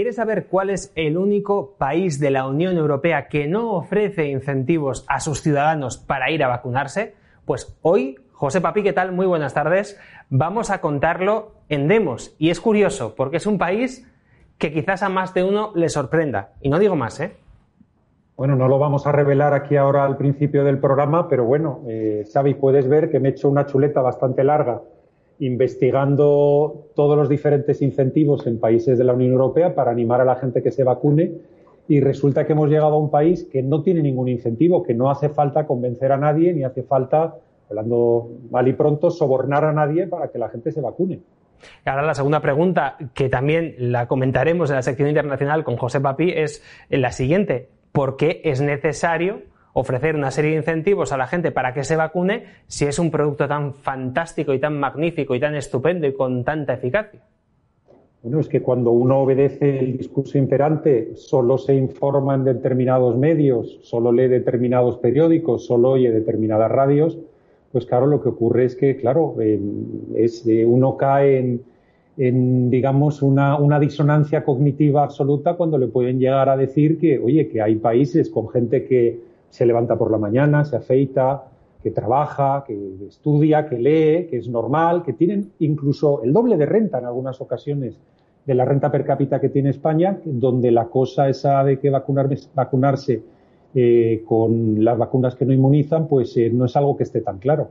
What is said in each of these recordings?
¿Quieres saber cuál es el único país de la Unión Europea que no ofrece incentivos a sus ciudadanos para ir a vacunarse? Pues hoy, José Papi, ¿qué tal? Muy buenas tardes. Vamos a contarlo en Demos. Y es curioso, porque es un país que quizás a más de uno le sorprenda. Y no digo más, ¿eh? Bueno, no lo vamos a revelar aquí ahora al principio del programa, pero bueno, eh, Xavi, puedes ver que me he hecho una chuleta bastante larga investigando todos los diferentes incentivos en países de la Unión Europea para animar a la gente que se vacune y resulta que hemos llegado a un país que no tiene ningún incentivo, que no hace falta convencer a nadie ni hace falta, hablando mal y pronto, sobornar a nadie para que la gente se vacune. Ahora la segunda pregunta, que también la comentaremos en la sección internacional con José Papi, es la siguiente. ¿Por qué es necesario ofrecer una serie de incentivos a la gente para que se vacune si es un producto tan fantástico y tan magnífico y tan estupendo y con tanta eficacia? Bueno, es que cuando uno obedece el discurso imperante, solo se informa en determinados medios, solo lee determinados periódicos, solo oye determinadas radios, pues claro, lo que ocurre es que, claro, es, uno cae en, en digamos, una, una, disonancia cognitiva absoluta cuando le pueden llegar a decir que, oye, que hay países con gente que se levanta por la mañana, se afeita, que trabaja, que estudia, que lee, que es normal, que tienen incluso el doble de renta en algunas ocasiones de la renta per cápita que tiene España, donde la cosa esa de que vacunarse eh, con las vacunas que no inmunizan, pues eh, no es algo que esté tan claro.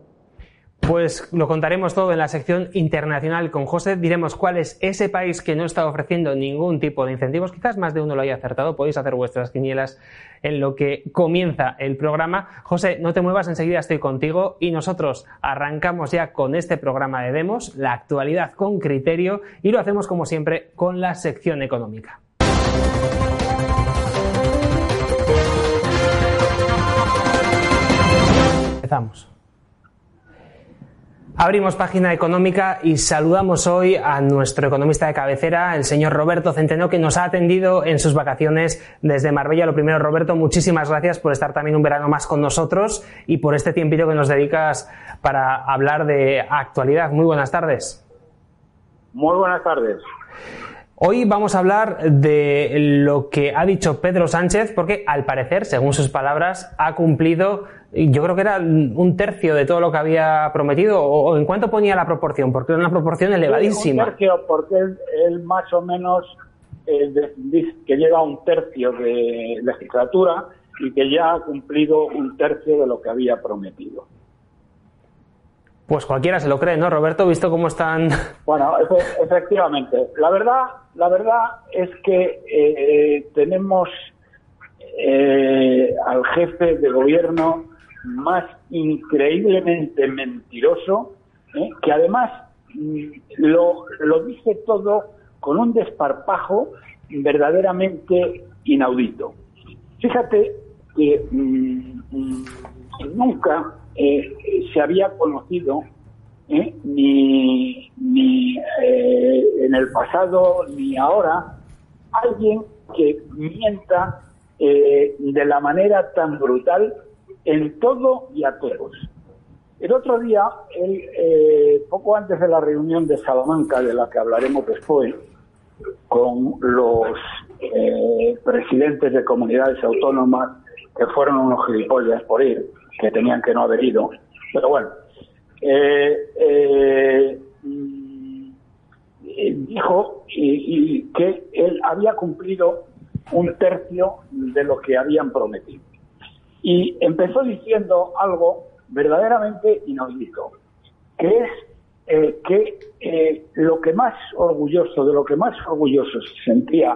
Pues lo contaremos todo en la sección internacional con José. Diremos cuál es ese país que no está ofreciendo ningún tipo de incentivos. Quizás más de uno lo haya acertado. Podéis hacer vuestras quinielas en lo que comienza el programa. José, no te muevas, enseguida estoy contigo y nosotros arrancamos ya con este programa de demos, la actualidad con criterio y lo hacemos como siempre con la sección económica. Empezamos. Abrimos página económica y saludamos hoy a nuestro economista de cabecera, el señor Roberto Centeno, que nos ha atendido en sus vacaciones desde Marbella. Lo primero, Roberto, muchísimas gracias por estar también un verano más con nosotros y por este tiempito que nos dedicas para hablar de actualidad. Muy buenas tardes. Muy buenas tardes. Hoy vamos a hablar de lo que ha dicho Pedro Sánchez, porque al parecer, según sus palabras, ha cumplido, yo creo que era un tercio de todo lo que había prometido, o, en cuánto ponía la proporción, porque era una proporción elevadísima. un tercio, porque él, más o menos eh, dice que lleva un tercio de legislatura y que ya ha cumplido un tercio de lo que había prometido. Pues cualquiera se lo cree, ¿no, Roberto? Visto cómo están. Bueno, efectivamente. La verdad, la verdad es que eh, tenemos eh, al jefe de gobierno más increíblemente mentiroso, ¿eh? que además mm, lo, lo dice todo con un desparpajo verdaderamente inaudito. Fíjate que mm, mm, nunca eh, se había conocido ¿eh? ni, ni en el pasado ni ahora alguien que mienta de la manera tan brutal en todo y a todos. El otro día, él, poco antes de la reunión de Salamanca, de la que hablaremos después, con los presidentes de comunidades autónomas que fueron unos gilipollas por ir, que tenían que no haber ido. Pero bueno, eh, eh, mm, dijo que él había cumplido un tercio de lo que habían prometido. Y empezó diciendo algo verdaderamente inaudito, que es eh, que lo que más orgulloso, de lo que más orgulloso se sentía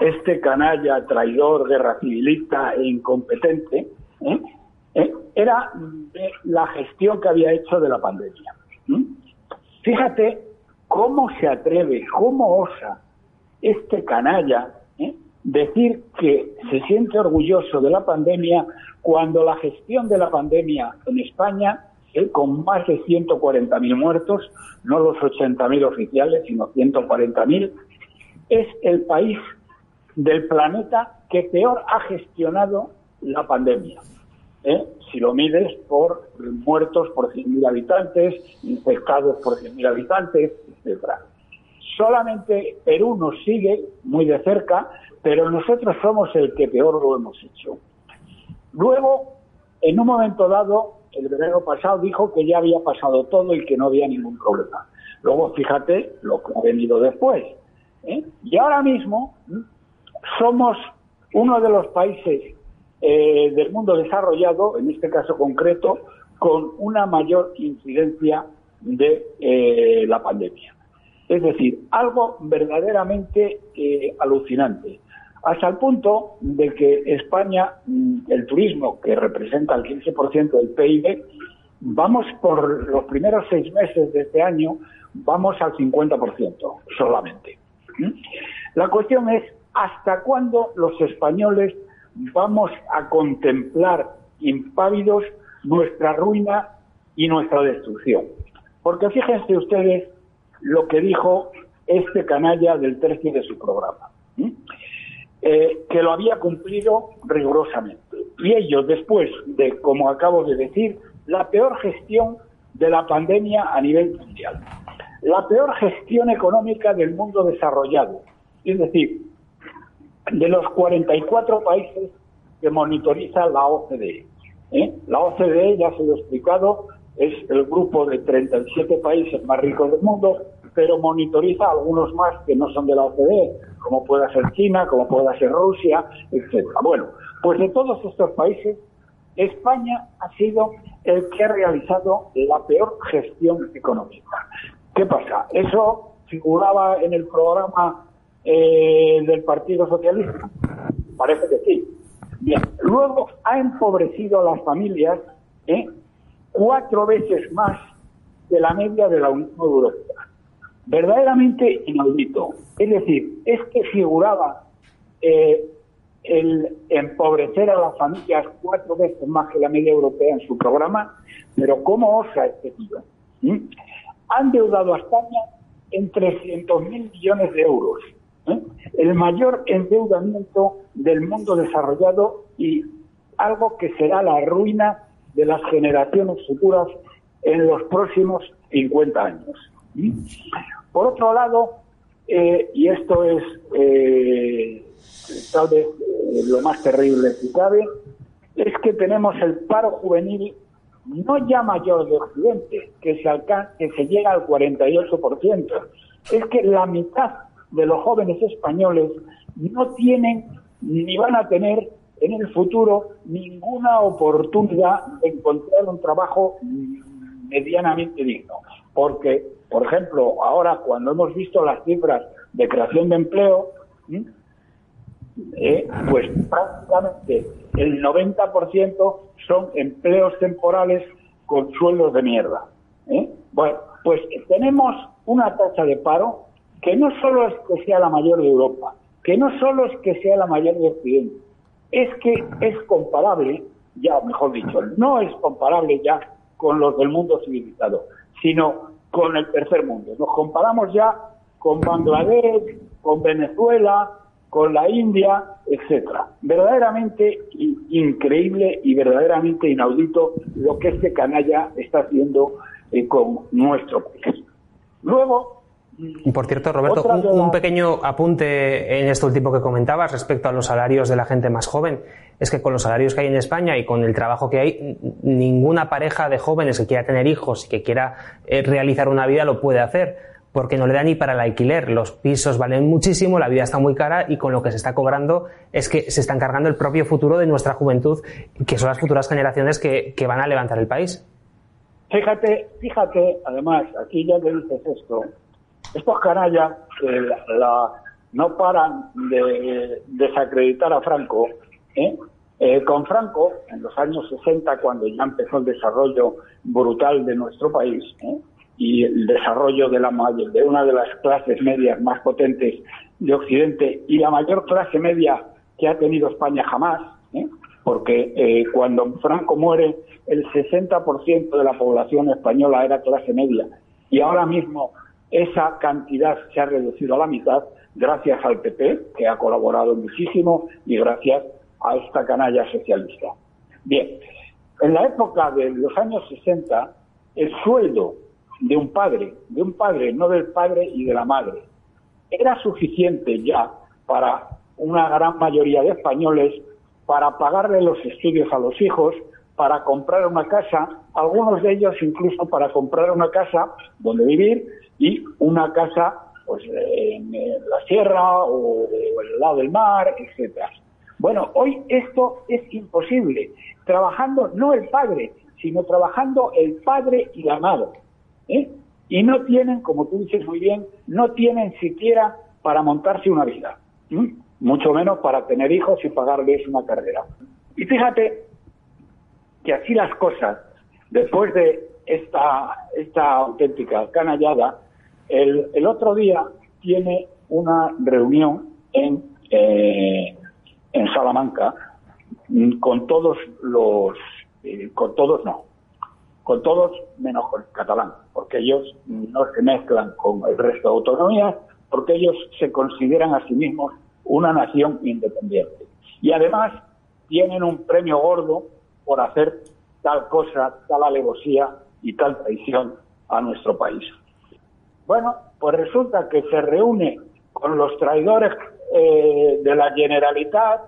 este canalla, traidor, guerra civilista e incompetente, ¿eh? ¿eh? era la gestión que había hecho de la pandemia. Fíjate cómo se atreve, cómo osa este canalla ¿eh? Decir que se siente orgulloso de la pandemia cuando la gestión de la pandemia en España, ¿eh? con más de 140.000 muertos, no los 80.000 oficiales, sino 140.000, es el país del planeta que peor ha gestionado la pandemia. ¿eh? si lo mides por muertos por 100.000 habitantes, infectados por 100.000 habitantes, etc. Solamente Perú nos sigue muy de cerca, pero nosotros somos el que peor lo hemos hecho. Luego, en un momento dado, el verano pasado dijo que ya había pasado todo y que no había ningún problema. Luego, fíjate lo que ha venido después. ¿eh? Y ahora mismo somos uno de los países eh, del mundo desarrollado, en este caso concreto, con una mayor incidencia de eh, la pandemia. Es decir, algo verdaderamente alucinante. Hasta el punto de que España, mm, el turismo, que representa el 15% del PIB, vamos por los primeros seis meses de este año, vamos al 50% solamente. La cuestión es, ¿hasta cuándo los españoles vamos a contemplar impávidos nuestra ruina y nuestra destrucción? Porque fíjense ustedes lo que dijo este canalla del tercio de su programa, eh, que lo había cumplido rigurosamente. Y ello después de, como acabo de decir, la peor gestión de la pandemia a nivel mundial, la peor gestión económica del mundo desarrollado, es decir, de los 44 países que monitoriza la OCDE. ¿eh? La OCDE, ya se lo he explicado, es el grupo de 37 países más ricos del mundo, pero monitoriza algunos más que no son de la OCDE, como pueda ser China, como pueda ser Rusia, etcétera. Bueno, pues de todos estos países, España ha sido el que ha realizado la peor gestión económica. ¿Qué pasa? ¿Eso figuraba en el programa eh, del Partido Socialista? Parece que sí. Bien, luego ha empobrecido a las familias ¿eh? cuatro veces más de la media de la Unión Europea. Verdaderamente inaudito. Es decir, es que figuraba eh, el empobrecer a las familias cuatro veces más que la media europea en su programa, pero ¿cómo osa este tío? ¿Mm? Han deudado a España en 300.000 millones de euros, ¿eh? el mayor endeudamiento del mundo desarrollado y algo que será la ruina de las generaciones futuras en los próximos 50 años. Por otro lado, eh, y esto es eh, tal vez eh, lo más terrible que cabe, es que tenemos el paro juvenil no ya mayor de Occidente, que se, alcanza, que se llega al 48%. Es que la mitad de los jóvenes españoles no tienen ni van a tener en el futuro ninguna oportunidad de encontrar un trabajo medianamente digno. Porque, por ejemplo, ahora cuando hemos visto las cifras de creación de empleo, eh, pues prácticamente el 90% son empleos temporales con sueldos de mierda. ¿eh? Bueno, pues tenemos una tasa de paro que no solo es que sea la mayor de Europa, que no solo es que sea la mayor de Occidente, es que es comparable, ya mejor dicho, no es comparable ya con los del mundo civilizado, sino con el tercer mundo. Nos comparamos ya con Bangladesh, con Venezuela, con la India, etcétera. Verdaderamente increíble y verdaderamente inaudito lo que este canalla está haciendo eh, con nuestro país. Luego, por cierto, Roberto, un, pequeño apunte en esto último que comentabas respecto a los salarios de la gente más joven. Es que con los salarios que hay en España y con el trabajo que hay, ninguna pareja de jóvenes que quiera tener hijos y que quiera eh, realizar una vida lo puede hacer, porque no le da ni para el alquiler. Los pisos valen muchísimo, la vida está muy cara y con lo que se está cobrando es que se está encargando el propio futuro de nuestra juventud, que son las futuras generaciones que, que van a levantar el país. Fíjate, fíjate, además, aquí ya que dices esto, estos canallas la, no paran de desacreditar a Franco. ¿eh? ¿eh? con Franco, en los años 60, cuando ya empezó el desarrollo brutal de nuestro país ¿eh? y el desarrollo de, la, de una de las clases medias más potentes de Occidente y la mayor clase media que ha tenido España jamás, ¿eh? porque cuando Franco muere, el 60% de la población española era clase media y ahora mismo esa cantidad se ha reducido a la mitad gracias al PP, que ha colaborado muchísimo, y gracias a esta canalla socialista. Bien, en la época de los años 60, el sueldo de un padre, de un padre, no del padre y de la madre, era suficiente ya para una gran mayoría de españoles para pagarle los estudios a los hijos, para comprar una casa, algunos de ellos incluso para comprar una casa donde vivir y una casa pues en la sierra o en el lado del mar, etcétera. Bueno, hoy esto es imposible, trabajando no el padre, sino trabajando el padre y la madre. ¿eh? Y no tienen, como tú dices muy bien, no tienen siquiera para montarse una vida, mucho menos para tener hijos y pagarles una carrera. Y fíjate que así las cosas, después de esta, esta auténtica canallada, el, otro día tiene una reunión en, eh, en Salamanca mm, con todos los, eh, con todos no, con todos menos con el catalán, porque ellos no se mezclan con el resto de autonomías, porque ellos se consideran a sí mismos una nación independiente. Y además tienen un premio gordo por hacer tal cosa, tal alevosía y tal traición a nuestro país. Bueno, pues resulta que se reúne con los traidores eh, de la Generalitat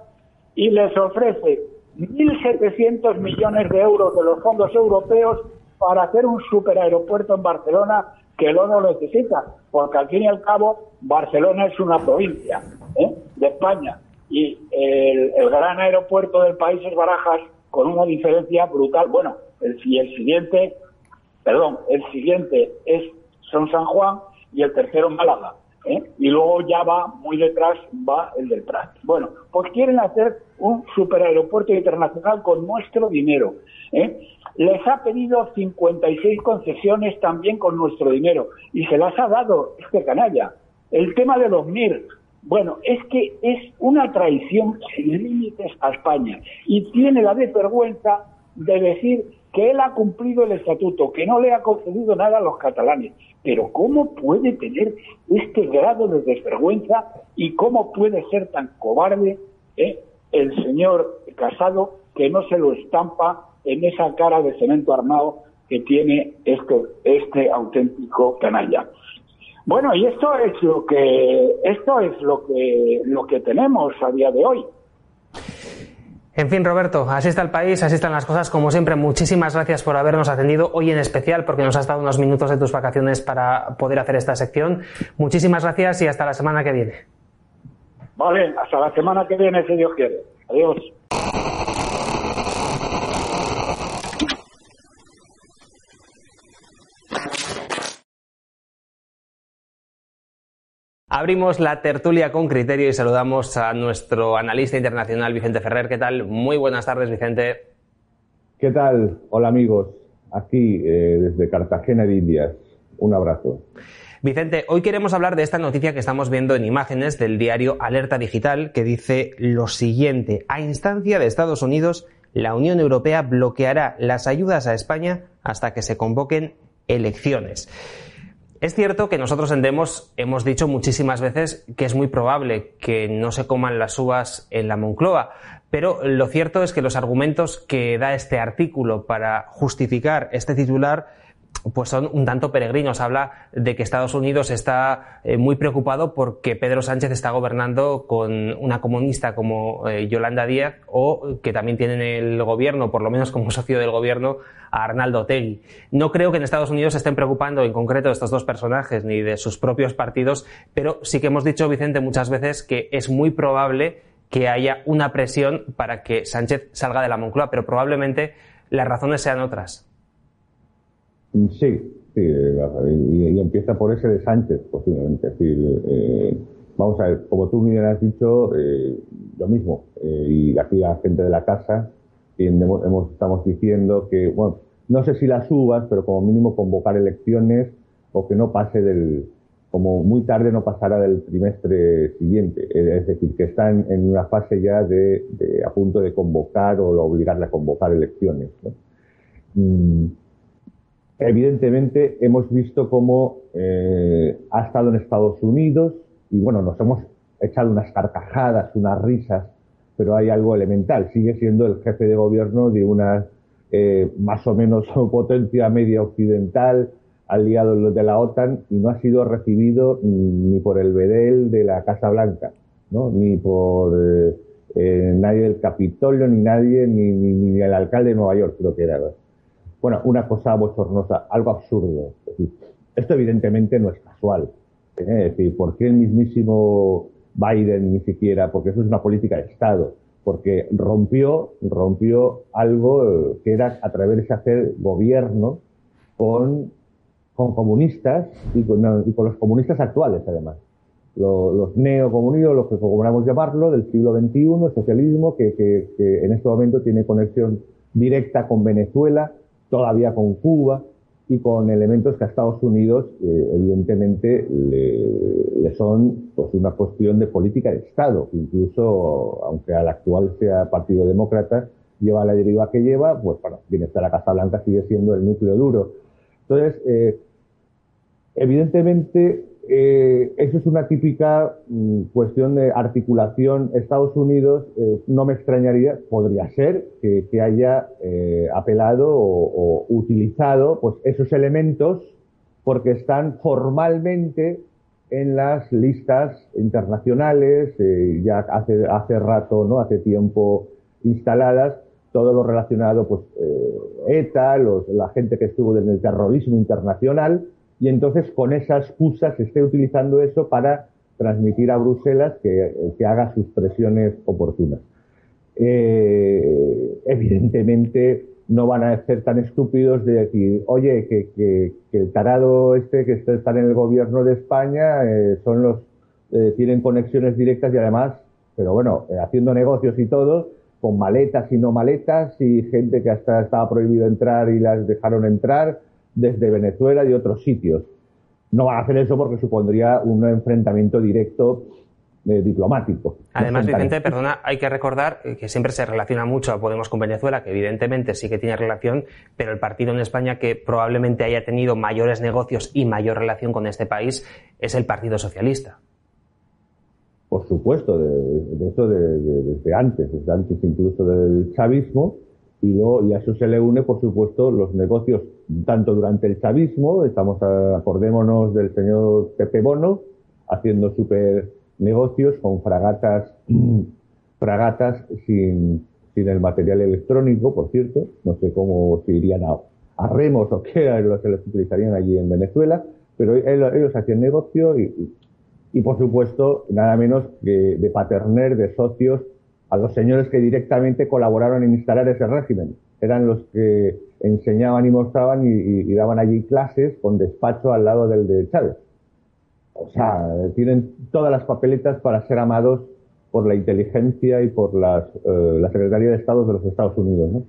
y les ofrece 1.700 millones de euros de los fondos europeos para hacer un superaeropuerto en Barcelona que no lo necesita, porque al fin y al cabo Barcelona es una provincia ¿eh? de España y el, el, gran aeropuerto del país es Barajas con una diferencia brutal. Bueno, el, el siguiente, perdón, el siguiente es son San Juan y el tercero Málaga. ¿eh? Y luego ya va, muy detrás, va el del Prat. Bueno, pues quieren hacer un superaeropuerto internacional con nuestro dinero. ¿eh? Les ha pedido 56 concesiones también con nuestro dinero y se las ha dado este canalla. El tema de los MIR, bueno, es que es una traición sin límites a España y tiene la desvergüenza de decir que él ha cumplido el estatuto, que no le ha concedido nada a los catalanes. Pero ¿cómo puede tener este grado de desvergüenza y cómo puede ser tan cobarde eh, el señor Casado que no se lo estampa en esa cara de cemento armado que tiene este, este auténtico canalla? Bueno, y esto es lo que esto es lo que lo que tenemos a día de hoy. En fin, Roberto, así está el país, así están las cosas. Como siempre, muchísimas gracias por habernos atendido hoy en especial, porque nos has dado unos minutos de tus vacaciones para poder hacer esta sección. Muchísimas gracias y hasta la semana que viene. Vale, hasta la semana que viene, si Dios quiere. Adiós. Abrimos la tertulia con criterio y saludamos a nuestro analista internacional Vicente Ferrer. ¿Qué tal? Muy buenas tardes, Vicente. ¿Qué tal? Hola amigos, aquí eh, desde Cartagena de Indias. Un abrazo. Vicente, hoy queremos hablar de esta noticia que estamos viendo en imágenes del diario Alerta Digital que dice lo siguiente. A instancia de Estados Unidos, la Unión Europea bloqueará las ayudas a España hasta que se convoquen elecciones. Es cierto que nosotros en Demos hemos dicho muchísimas veces que es muy probable que no se coman las uvas en la Moncloa, pero lo cierto es que los argumentos que da este artículo para justificar este titular pues son un tanto peregrinos. Habla de que Estados Unidos está eh, muy preocupado porque Pedro Sánchez está gobernando con una comunista como eh, Yolanda Díaz o que también tiene en el gobierno, por lo menos como socio del gobierno, a Arnaldo Tegui. No creo que en Estados Unidos se estén preocupando en concreto de estos dos personajes ni de sus propios partidos, pero sí que hemos dicho, Vicente, muchas veces que es muy probable que haya una presión para que Sánchez salga de la Moncloa, pero probablemente las razones sean otras. Sí, sí, y, empieza por ese de Sánchez, posiblemente. Es decir, eh, vamos a ver, como tú me has dicho, eh, lo mismo, eh, y aquí la gente de la casa, hemos, estamos diciendo que, bueno, no sé si las subas, pero como mínimo convocar elecciones o que no pase del, como muy tarde no pasará del trimestre siguiente, es decir, que están en una fase ya de, a punto de convocar o obligarle a convocar elecciones. ¿no? Mm, evidentemente hemos visto cómo eh, ha estado en Estados Unidos y bueno, nos hemos echado unas carcajadas, unas risas, pero hay algo elemental. Sigue siendo el jefe de gobierno de una eh, más o menos potencia media occidental, aliado de la OTAN y no ha sido recibido ni por el Bedel de la Casa Blanca, ¿no? ni por eh, eh, nadie del Capitolio, ni nadie, ni, ni, el alcalde de Nueva York, creo que era. Bueno, una cosa bochornosa, algo absurdo. esto evidentemente no es casual. ¿eh? Es decir, ¿por qué el mismísimo Biden ni siquiera? Porque eso es una política de Estado. Porque rompió, rompió algo que era atreverse a hacer gobierno con, con comunistas y con, los comunistas actuales, además. Los, los neocomunistas, los que como llamarlo, del siglo XXI, el socialismo, que, que en este momento tiene conexión directa con Venezuela, todavía con Cuba, y con elementos que a Estados Unidos eh, evidentemente le, son pues una cuestión de política de Estado. Incluso, aunque al actual sea Partido Demócrata, lleva la deriva que lleva, pues bueno, bienestar a Casa Blanca sigue siendo el núcleo duro. Entonces, eh, evidentemente, eh, eso es una típica mm, cuestión de articulación. Estados Unidos, eh, no me extrañaría, podría ser que, haya eh, apelado o, utilizado pues, esos elementos porque están formalmente en las listas internacionales, ya hace, hace rato, ¿no? hace tiempo instaladas, todo lo relacionado, pues, ETA, los, la gente que estuvo en el terrorismo internacional, y entonces con esa excusa se esté utilizando eso para transmitir a Bruselas que, haga sus presiones oportunas. Eh, evidentemente no van a ser tan estúpidos de decir, oye, que, el tarado este que está en el gobierno de España eh, son los eh, tienen conexiones directas y además, pero bueno, haciendo negocios y todo, con maletas y no maletas y gente que hasta estaba prohibido entrar y las dejaron entrar desde Venezuela y otros sitios. No van a hacer eso porque supondría un enfrentamiento directo eh, diplomático. Además, Vicente, perdona, hay que recordar que siempre se relaciona mucho a Podemos con Venezuela, que evidentemente sí que tiene relación, pero el partido en España que probablemente haya tenido mayores negocios y mayor relación con este país es el Partido Socialista. Por supuesto, de, eso desde antes, desde antes incluso del chavismo, y, luego, y a eso se le une, por supuesto, los negocios, tanto durante el chavismo, estamos, acordémonos del señor Pepe Bono, haciendo super negocios con fragatas, fragatas sin, sin el material electrónico, por cierto, no sé cómo se irían a, a remos o qué lo que los utilizarían allí en Venezuela, pero ellos, hacían negocio y, y, por supuesto, nada menos que de paterner, de socios a los señores que directamente colaboraron en instalar ese régimen. Eran los que enseñaban y mostraban y, daban allí clases con despacho al lado del de Chávez. O sea, tienen todas las papeletas para ser amados por la inteligencia y por las, eh, la Secretaría de Estado de los Estados Unidos. ¿no?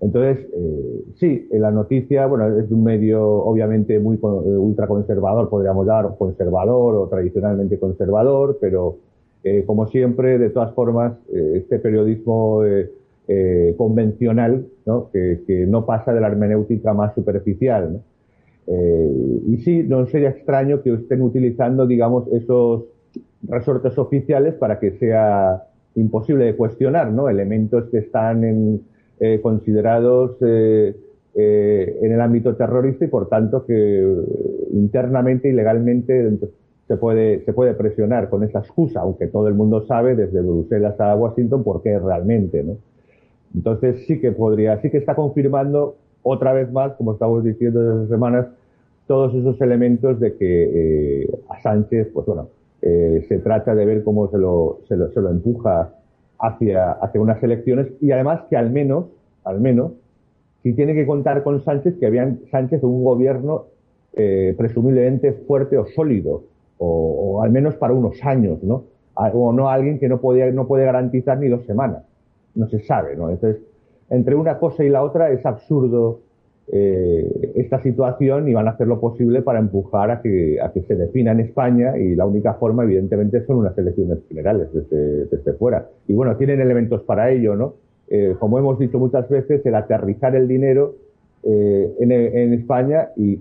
Entonces, eh, sí, la noticia, bueno, es un medio obviamente muy eh, ultraconservador, podríamos llamar conservador o tradicionalmente conservador, pero eh, como siempre, de todas formas, este periodismo convencional, ¿no? Que, no pasa de la hermenéutica más superficial. y sí, no sería extraño que estén utilizando, digamos, esos resortes oficiales para que sea imposible de cuestionar, ¿no? Elementos que están en, considerados en el ámbito terrorista y, por tanto, que internamente y legalmente se puede, se puede presionar con esa excusa, aunque todo el mundo sabe desde Bruselas a Washington por qué realmente, ¿no? Entonces sí que podría, sí que está confirmando otra vez más, como estamos diciendo desde semanas, todos esos elementos de que eh, a Sánchez, pues bueno, eh, se trata de ver cómo se lo, se lo, se lo empuja hacia, hacia unas elecciones y además que al menos, al menos, si tiene que contar con Sánchez, que habían Sánchez un gobierno eh, presumiblemente fuerte o sólido, o, al menos para unos años, ¿no? O no alguien que no puede, no puede garantizar ni dos semanas. No se sabe, ¿no? Entonces, entre una cosa y la otra es absurdo eh, esta situación y van a hacer lo posible para empujar a que, a que se defina en España y la única forma, evidentemente, son unas elecciones generales desde, desde fuera. Y bueno, tienen elementos para ello, ¿no? Eh, como hemos dicho muchas veces, el aterrizar el dinero eh, en, España y,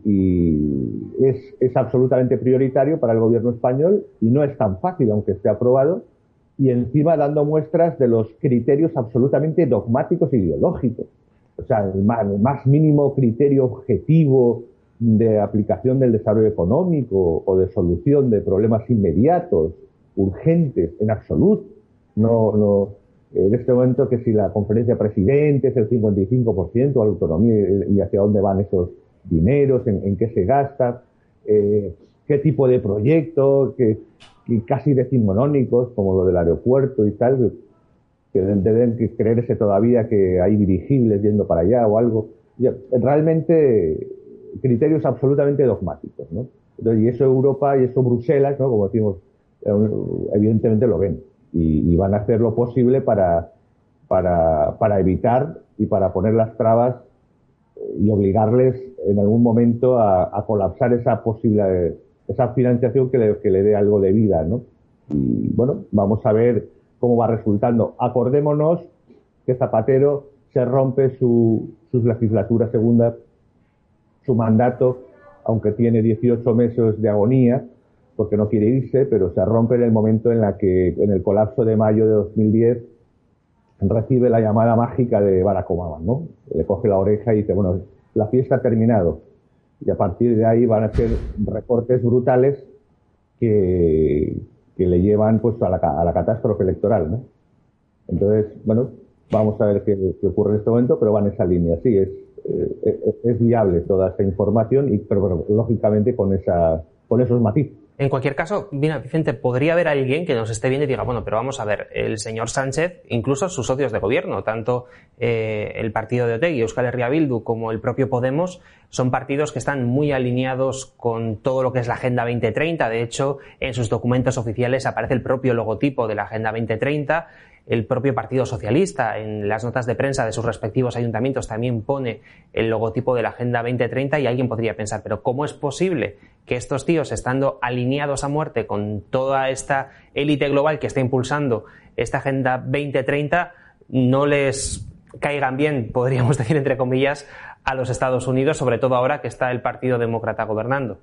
es, absolutamente prioritario para el gobierno español y no es tan fácil, aunque esté aprobado, y encima dando muestras de los criterios absolutamente dogmáticos e ideológicos. O sea, el más, mínimo criterio objetivo de aplicación del desarrollo económico o de solución de problemas inmediatos, urgentes, en absoluto. No, no, en este momento que si la conferencia de presidentes, el 55% la autonomía y hacia dónde van esos dineros, en, qué se gasta, eh, qué tipo de proyectos, que, casi decimonónicos, como lo del aeropuerto y tal, que deben creerse todavía que hay dirigibles yendo para allá o algo. Realmente criterios absolutamente dogmáticos, ¿no? y eso Europa y eso Bruselas, ¿no? Como decimos, eh, evidentemente lo ven y, van a hacer lo posible para, para, para, evitar y para poner las trabas y obligarles en algún momento a, colapsar esa posible esa financiación que le, que le dé algo de vida, ¿no? Y bueno, vamos a ver cómo va resultando. Acordémonos que Zapatero se rompe su, sus legislaturas segunda, su mandato, aunque tiene 18 meses de agonía, porque no quiere irse, pero se rompe en el momento en la que, en el colapso de mayo de 2010, recibe la llamada mágica de Barack Obama, ¿no? Le coge la oreja y dice, bueno, la fiesta ha terminado. Y a partir de ahí van a ser recortes brutales que, que le llevan pues a la, a la catástrofe electoral, ¿no? Entonces, bueno, vamos a ver qué, ocurre en este momento, pero va en esa línea. Sí, es, eh, es, viable toda esta información, y, pero, lógicamente con, esa, con esos matices. En cualquier caso, mira, Vicente, podría haber alguien que nos esté viendo y diga, bueno, pero vamos a ver, el señor Sánchez, incluso sus socios de gobierno, tanto eh, el partido de Otegui, Euskal Herria Bildu, como el propio Podemos, son partidos que están muy alineados con todo lo que es la Agenda 2030. De hecho, en sus documentos oficiales aparece el propio logotipo de la Agenda 2030 el propio Partido Socialista en las notas de prensa de sus respectivos ayuntamientos también pone el logotipo de la Agenda 2030 y alguien podría pensar, pero ¿cómo es posible que estos tíos, estando alineados a muerte con toda esta élite global que está impulsando esta Agenda 2030, no les caigan bien, podríamos decir entre comillas, a los Estados Unidos, sobre todo ahora que está el Partido Demócrata gobernando?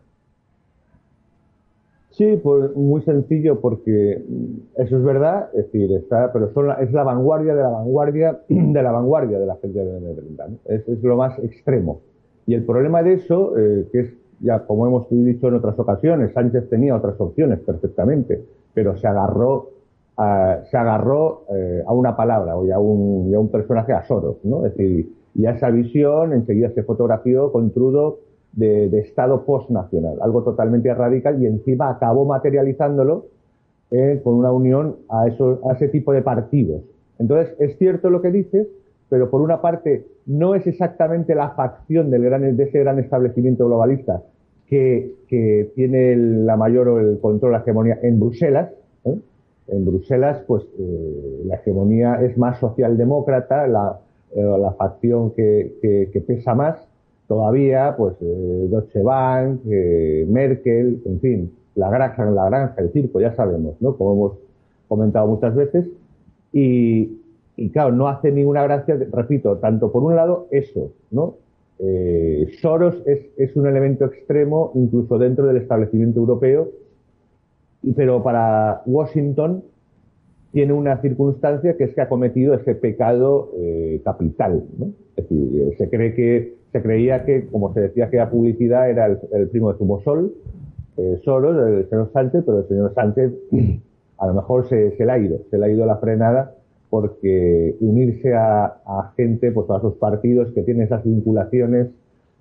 Sí, pues muy sencillo porque mm, eso es verdad, es decir, está, pero son es la vanguardia de la vanguardia de la vanguardia de la gente de 30, es, es, lo más extremo. Y el problema de eso, eh, que es ya como hemos dicho en otras ocasiones, Sánchez tenía otras opciones perfectamente, pero se agarró a, se agarró eh, una palabra o a un, a un personaje a Soros, ¿no? Es decir, y a esa visión enseguida se fotografió con Trudeau de, de Estado postnacional, algo totalmente radical y encima acabó materializándolo eh, con una unión a, eso, a ese tipo de partidos. Entonces, es cierto lo que dices, pero por una parte no es exactamente la facción del gran, de ese gran establecimiento globalista que, que tiene la mayor o el control, la hegemonía en Bruselas. ¿eh? En Bruselas, pues eh, la hegemonía es más socialdemócrata, la, eh, la facción que, que, que, pesa más todavía, pues eh, Deutsche Bank, eh, Merkel, en fin, la granja, la granja, el circo, ya sabemos, ¿no? Como hemos comentado muchas veces. Y, y claro, no hace ninguna gracia, repito, tanto por un lado eso, ¿no? Eh, Soros es, es, un elemento extremo incluso dentro del establecimiento europeo, pero para Washington tiene una circunstancia que es que ha cometido ese pecado eh, capital. Es decir, que se creía que, como se decía que la publicidad era el, primo de Zumosol, eh, Soros, el señor Sánchez, pero el señor Sánchez a lo mejor se, se le ha ido, se le ha ido la frenada porque unirse a, a gente, pues a sus partidos que tienen esas vinculaciones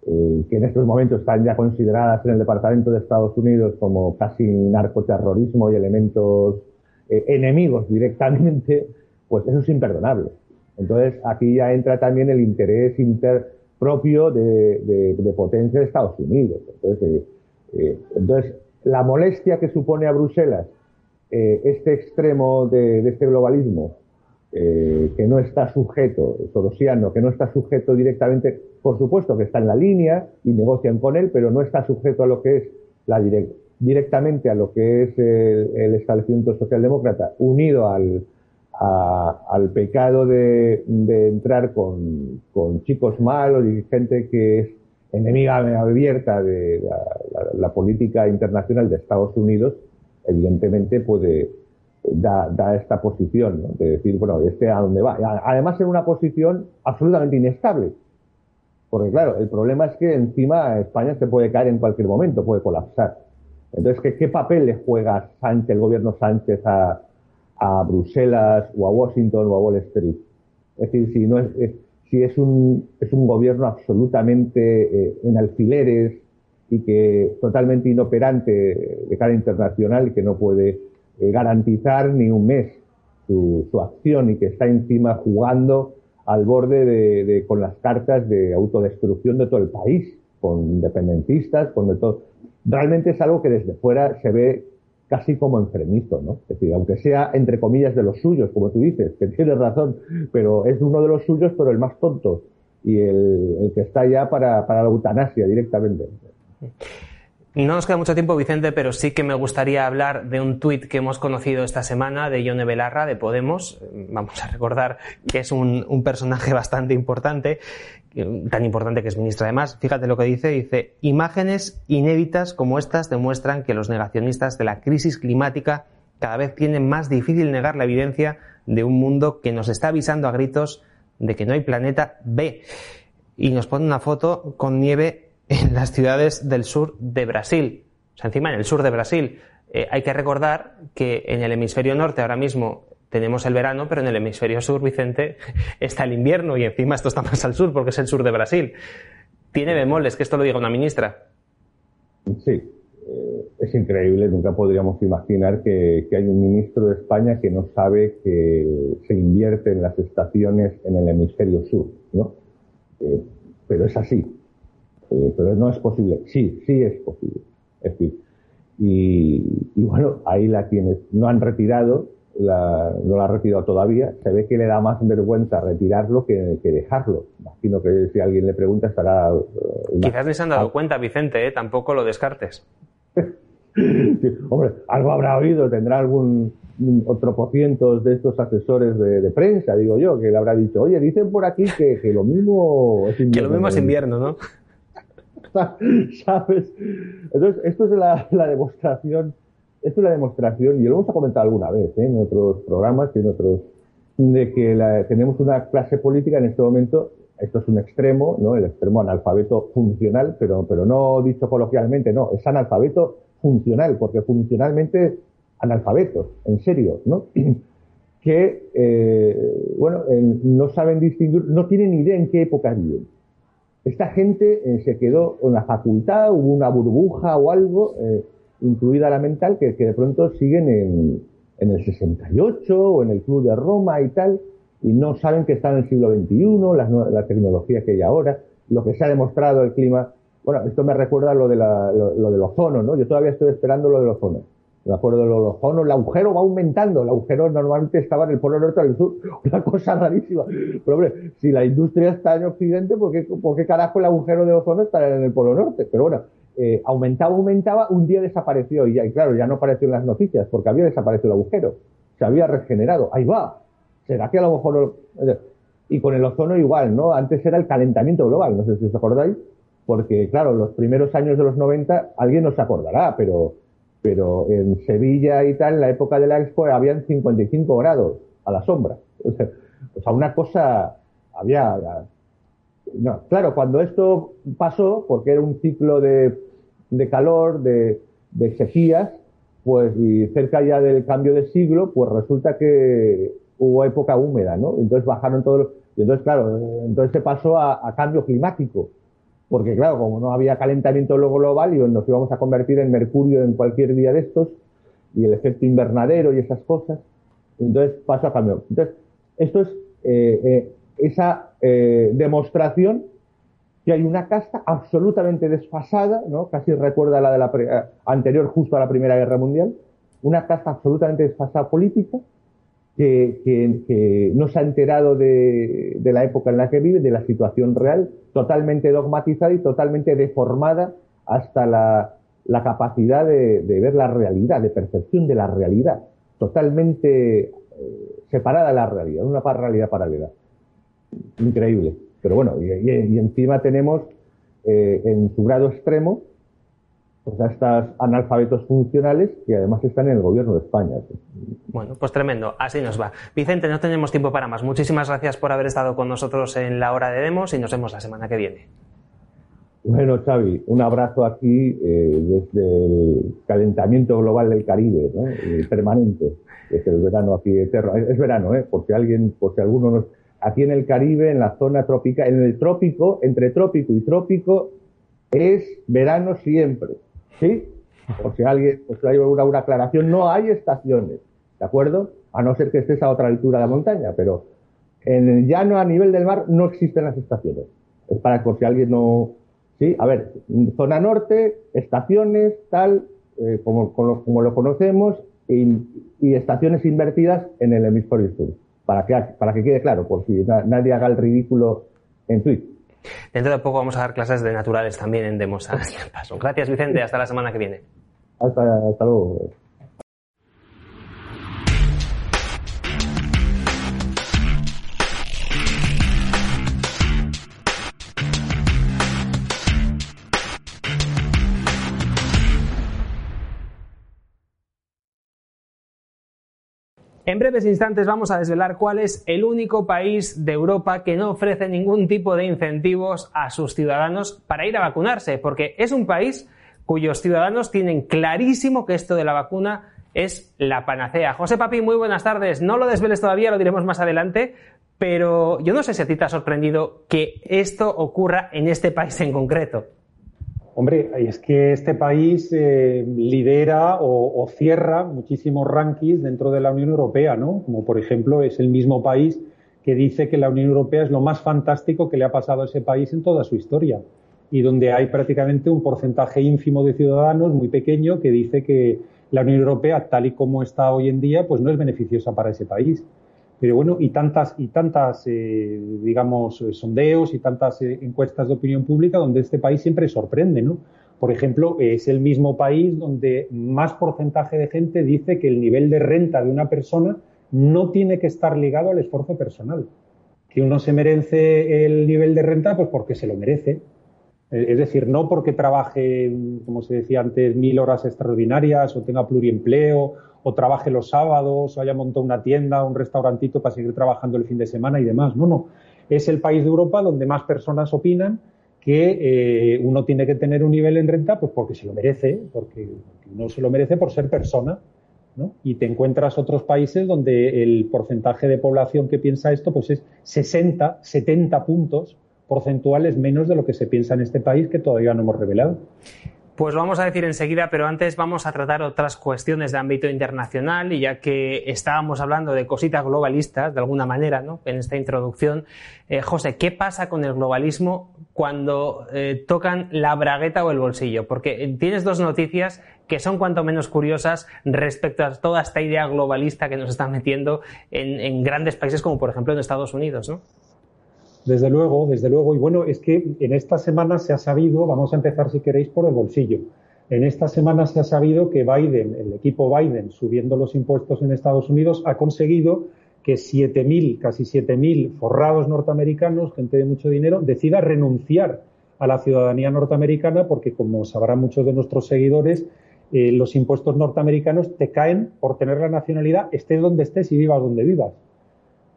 eh, que en estos momentos están ya consideradas en el Departamento de Estados Unidos como casi narcoterrorismo y elementos eh, enemigos directamente, pues eso es imperdonable. Entonces aquí ya entra también el interés inter propio de, de, potencia de Estados Unidos. Entonces, eh, eh entonces, la molestia que supone a Bruselas eh, este extremo de, este globalismo que no está sujeto, sorosiano, que no está sujeto directamente, por supuesto que está en la línea y negocian con él, pero no está sujeto a lo que es la direct, directamente a lo que es el, establecimiento socialdemócrata, unido al, al pecado de, entrar con, con, chicos malos y gente que es enemiga abierta de la política internacional de Estados Unidos, evidentemente puede da, da esta posición, de decir, bueno, este a dónde va. Además, en una posición absolutamente inestable, Porque claro, el problema es que encima España se puede caer en cualquier momento, puede colapsar. Entonces, ¿qué, papel le juega Sánchez, el gobierno Sánchez a, Bruselas o a Washington o a Wall Street? Es decir, si no es, un, gobierno absolutamente eh, en alfileres y que totalmente inoperante de cara internacional y que no puede eh, garantizar ni un mes su, acción y que está encima jugando al borde de, de, con las cartas de autodestrucción de todo el país, con independentistas, con de todo. Realmente es algo que desde fuera se ve casi como enfermizo, ¿no? Es decir, aunque sea entre comillas de los suyos, como tú dices, que tienes razón, pero es uno de los suyos, pero el más tonto y el, el que está ya para, para la eutanasia directamente. No nos queda mucho tiempo, Vicente, pero sí que me gustaría hablar de un tuit que hemos conocido esta semana de Ione Belarra, de Podemos. Vamos a recordar que es un, personaje bastante importante, tan importante que es ministra además. Fíjate lo que dice. Dice, imágenes inéditas como estas demuestran que los negacionistas de la crisis climática cada vez tienen más difícil negar la evidencia de un mundo que nos está avisando a gritos de que no hay planeta B. Y nos pone una foto con nieve en las ciudades del sur de Brasil. O sea, encima en el sur de Brasil. Eh, hay que recordar que en el hemisferio norte ahora mismo tenemos el verano, pero en el hemisferio sur, Vicente, está el invierno y encima esto está más al sur porque es el sur de Brasil. Tiene bemoles que esto lo diga una ministra. Sí, eh, es increíble. Nunca podríamos imaginar que, hay un ministro de España que no sabe que se invierte en las estaciones en el hemisferio sur, ¿no? Eh, pero es así. Eh, pero no es posible. Sí, sí es posible. Es decir, y, bueno, ahí la tienes. No han retirado, la, no la han retirado todavía. Se ve que le da más vergüenza retirarlo que, dejarlo. Imagino que si alguien le pregunta estará. Uh, Quizás ni se han dado cuenta, Vicente, ¿eh? tampoco lo descartes. hombre, algo habrá oído, tendrá algún otro por ciento de estos asesores de, prensa, digo yo, que le habrá dicho, oye, dicen por aquí que, que lo mismo es invierno. Que lo mismo es invierno, ¿no? ¿sabes? Entonces, esto es la, demostración, esto es la demostración, y lo hemos comentado alguna vez ¿eh? en otros programas y en otros, de que tenemos una clase política en este momento, esto es un extremo, ¿no? El extremo analfabeto funcional, pero, pero no dicho coloquialmente, no, es analfabeto funcional, porque funcionalmente analfabetos, en serio, ¿no? que, eh, bueno, no saben distinguir, no tienen idea en qué época viven. Esta gente eh, se quedó en la facultad, hubo una burbuja o algo, eh, incluida la mental, que, de pronto siguen en, en, el 68 o en el Club de Roma y tal, y no saben que están en el siglo XXI, la, tecnología que hay ahora, lo que se ha demostrado el clima. Bueno, esto me recuerda lo, de la, lo, lo del ozono, ¿no? Yo todavía estoy esperando lo del ozono me acuerdo de los ozono, el agujero va aumentando, el agujero normalmente estaba en el polo norte del sur, una cosa rarísima. Pero hombre, si la industria está en Occidente, ¿por qué, por qué carajo el agujero de ozono está en el polo norte? Pero bueno, eh, aumentaba, aumentaba, un día desapareció y, claro, ya no apareció en las noticias porque había desaparecido el agujero, se había regenerado, ahí va. ¿Será que a lo mejor... Y con el ozono igual, ¿no? Antes era el calentamiento global, no sé si os acordáis, porque claro, los primeros años de los 90, alguien no se acordará, pero pero en Sevilla y tal, en la época de la Expo, habían 55 grados a la sombra. O sea, una cosa había... No, claro, cuando esto pasó, porque era un ciclo de, de calor, de, de sequías, pues y cerca ya del cambio de siglo, pues resulta que hubo época húmeda, ¿no? Entonces bajaron todos los... Y entonces, claro, entonces se pasó a, a cambio climático porque claro, como no había calentamiento global y nos íbamos a convertir en mercurio en cualquier día de estos, y el efecto invernadero y esas cosas, entonces pasa a cambio. Entonces, esto es eh, eh, esa eh, demostración que hay una casta absolutamente desfasada, ¿no? casi recuerda la de la anterior justo a la Primera Guerra Mundial, una casta absolutamente desfasada política, que, no se ha enterado de, la época en la que vive, de la situación real, totalmente dogmatizada y totalmente deformada hasta la, capacidad de, ver la realidad, de percepción de la realidad, totalmente eh, separada de la realidad, una realidad paralela. Increíble. Pero bueno, y, encima tenemos eh, en su grado extremo pues a estos analfabetos funcionales que además están en el gobierno de España. Bueno, pues tremendo, así nos va. Vicente, no tenemos tiempo para más. Muchísimas gracias por haber estado con nosotros en la hora de demos y nos vemos la semana que viene. Bueno, Xavi, un abrazo aquí eh, desde el calentamiento global del Caribe, ¿no? Eh, permanente, desde el verano aquí eterno. Es, verano, ¿eh? Porque alguien, porque alguno nos... Aquí en el Caribe, en la zona tropical, en el trópico, entre trópico y trópico, es verano siempre, ¿sí? Por si alguien, pues hay una, una aclaración, no hay estaciones, ¿de acuerdo? A no ser que estés a otra altura de la montaña, pero en el llano a nivel del mar no existen las estaciones. Es para por si alguien no, sí, a ver, zona norte, estaciones, tal, eh, como, como, lo conocemos, y, y, estaciones invertidas en el hemisferio sur. Para que, para que quede claro, por si nadie haga el ridículo en Twitter. Dentro de poco vamos a dar clases de naturales también en Demos. Gracias, Vicente. Hasta la semana que viene. Hasta, hasta luego. En breves instantes vamos a desvelar cuál es el único país de Europa que no ofrece ningún tipo de incentivos a sus ciudadanos para ir a vacunarse, porque es un país cuyos ciudadanos tienen clarísimo que esto de la vacuna es la panacea. José Papi, muy buenas tardes. No lo desveles todavía, lo diremos más adelante, pero yo no sé si a ti te ha sorprendido que esto ocurra en este país en concreto. Hombre, es que este país eh, lidera o, cierra muchísimos rankings dentro de la Unión Europea, ¿no? Como por ejemplo es el mismo país que dice que la Unión Europea es lo más fantástico que le ha pasado a ese país en toda su historia y donde hay prácticamente un porcentaje ínfimo de ciudadanos muy pequeño que dice que la Unión Europea, tal y como está hoy en día, pues no es beneficiosa para ese país. Pero bueno, y tantas, y tantas eh, digamos, eh, sondeos y tantas eh, encuestas de opinión pública donde este país siempre sorprende, ¿no? Por ejemplo, es el mismo país donde más porcentaje de gente dice que el nivel de renta de una persona no tiene que estar ligado al esfuerzo personal. Que uno se merece el nivel de renta, pues porque se lo merece. Es decir, no porque trabaje, como se decía antes, mil horas extraordinarias o tenga pluriempleo o trabaje los sábados, o haya montado una tienda, un restaurantito para seguir trabajando el fin de semana y demás. No, no. Es el país de Europa donde más personas opinan que eh, uno tiene que tener un nivel en renta, pues porque se lo merece, porque uno se lo merece por ser persona. ¿no? Y te encuentras otros países donde el porcentaje de población que piensa esto, pues es 60, 70 puntos porcentuales menos de lo que se piensa en este país que todavía no hemos revelado. Pues lo vamos a decir enseguida, pero antes vamos a tratar otras cuestiones de ámbito internacional y ya que estábamos hablando de cositas globalistas, de alguna manera, ¿no? en esta introducción, eh, José, ¿qué pasa con el globalismo cuando eh, tocan la bragueta o el bolsillo? Porque tienes dos noticias que son cuanto menos curiosas respecto a toda esta idea globalista que nos están metiendo en, en grandes países como por ejemplo en Estados Unidos, ¿no? Desde luego, desde luego. Y bueno, es que en esta semana se ha sabido, vamos a empezar si queréis por el bolsillo. En esta semana se ha sabido que Biden, el equipo Biden, subiendo los impuestos en Estados Unidos, ha conseguido que 7.000, casi 7.000 forrados norteamericanos, gente de mucho dinero, decida renunciar a la ciudadanía norteamericana porque, como sabrán muchos de nuestros seguidores, eh, los impuestos norteamericanos te caen por tener la nacionalidad, estés donde estés y vivas donde vivas.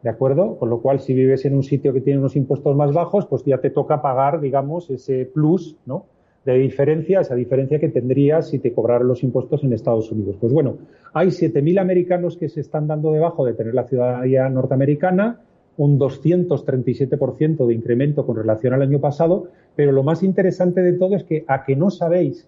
¿De acuerdo? Con lo cual, si vives en un sitio que tiene unos impuestos más bajos, pues ya te toca pagar, digamos, ese plus, ¿no? De diferencia, esa diferencia que tendrías si te cobraran los impuestos en Estados Unidos. Pues bueno, hay 7.000 americanos que se están dando debajo de tener la ciudadanía norteamericana, un 237% de incremento con relación al año pasado, pero lo más interesante de todo es que a que no sabéis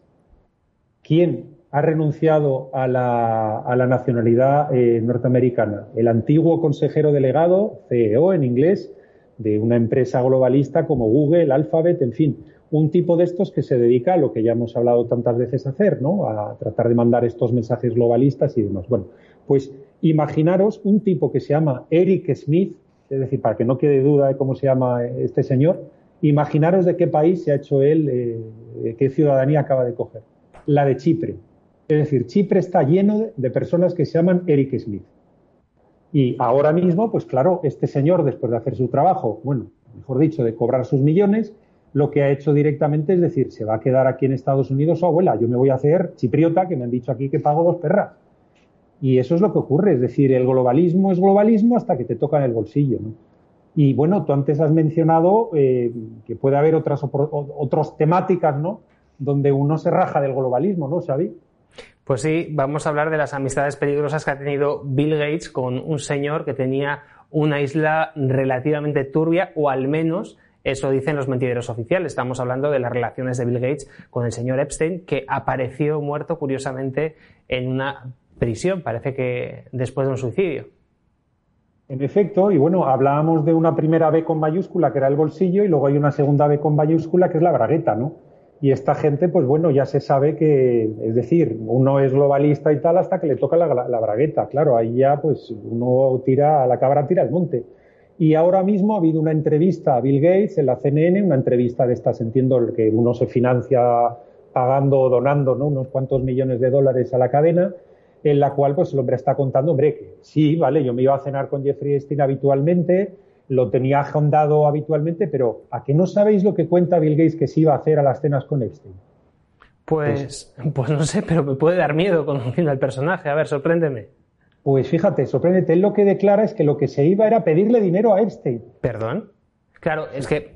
quién ha renunciado a la, a la nacionalidad eh, norteamericana. El antiguo consejero delegado, CEO en inglés, de una empresa globalista como Google, Alphabet, en fin, un tipo de estos que se dedica a lo que ya hemos hablado tantas veces hacer, ¿no? A tratar de mandar estos mensajes globalistas y demás. Bueno, pues imaginaros un tipo que se llama Eric Smith, es decir, para que no quede duda de cómo se llama este señor, imaginaros de qué país se ha hecho él, eh, qué ciudadanía acaba de coger. La de Chipre. Es decir, Chipre está lleno de, personas que se llaman Eric Smith. Y ahora mismo, pues claro, este señor, después de hacer su trabajo, bueno, mejor dicho, de cobrar sus millones, lo que ha hecho directamente es decir, se va a quedar aquí en Estados Unidos, oh, abuela, yo me voy a hacer chipriota, que me han dicho aquí que pago dos perras. Y eso es lo que ocurre, es decir, el globalismo es globalismo hasta que te toca en el bolsillo. Y bueno, tú antes has mencionado eh, que puede haber otras, otras temáticas, ¿no? Donde uno se raja del globalismo, ¿no, Xavi? Pues sí, vamos a hablar de las amistades peligrosas que ha tenido Bill Gates con un señor que tenía una isla relativamente turbia, o al menos eso dicen los mentideros oficiales. Estamos hablando de las relaciones de Bill Gates con el señor Epstein, que apareció muerto curiosamente en una prisión, parece que después de un suicidio. En efecto, y bueno, hablábamos de una primera B con mayúscula que era el bolsillo y luego hay una segunda B con mayúscula que es la bragueta, ¿no? Y esta gente, pues bueno, ya se sabe que, es decir, uno es globalista y tal hasta que le toca la, la bragueta. Claro, ahí ya pues uno tira, la cabra tira al monte. Y ahora mismo ha habido una entrevista a Bill Gates en la CNN, una entrevista de estas, entiendo, que uno se financia pagando o donando ¿no? unos cuantos millones de dólares a la cadena, en la cual pues el hombre está contando, hombre, que sí, vale, yo me iba a cenar con Jeffrey Epstein habitualmente, lo tenía agendado habitualmente, pero ¿a qué no sabéis lo que cuenta Bill Gates que se iba a hacer a las cenas con Epstein? Pues, pues no sé, pero me puede dar miedo conociendo al personaje. A ver, sorpréndeme. Pues fíjate, sorpréndete, él lo que declara es que lo que se iba era pedirle dinero a Epstein. ¿Perdón? Claro, es que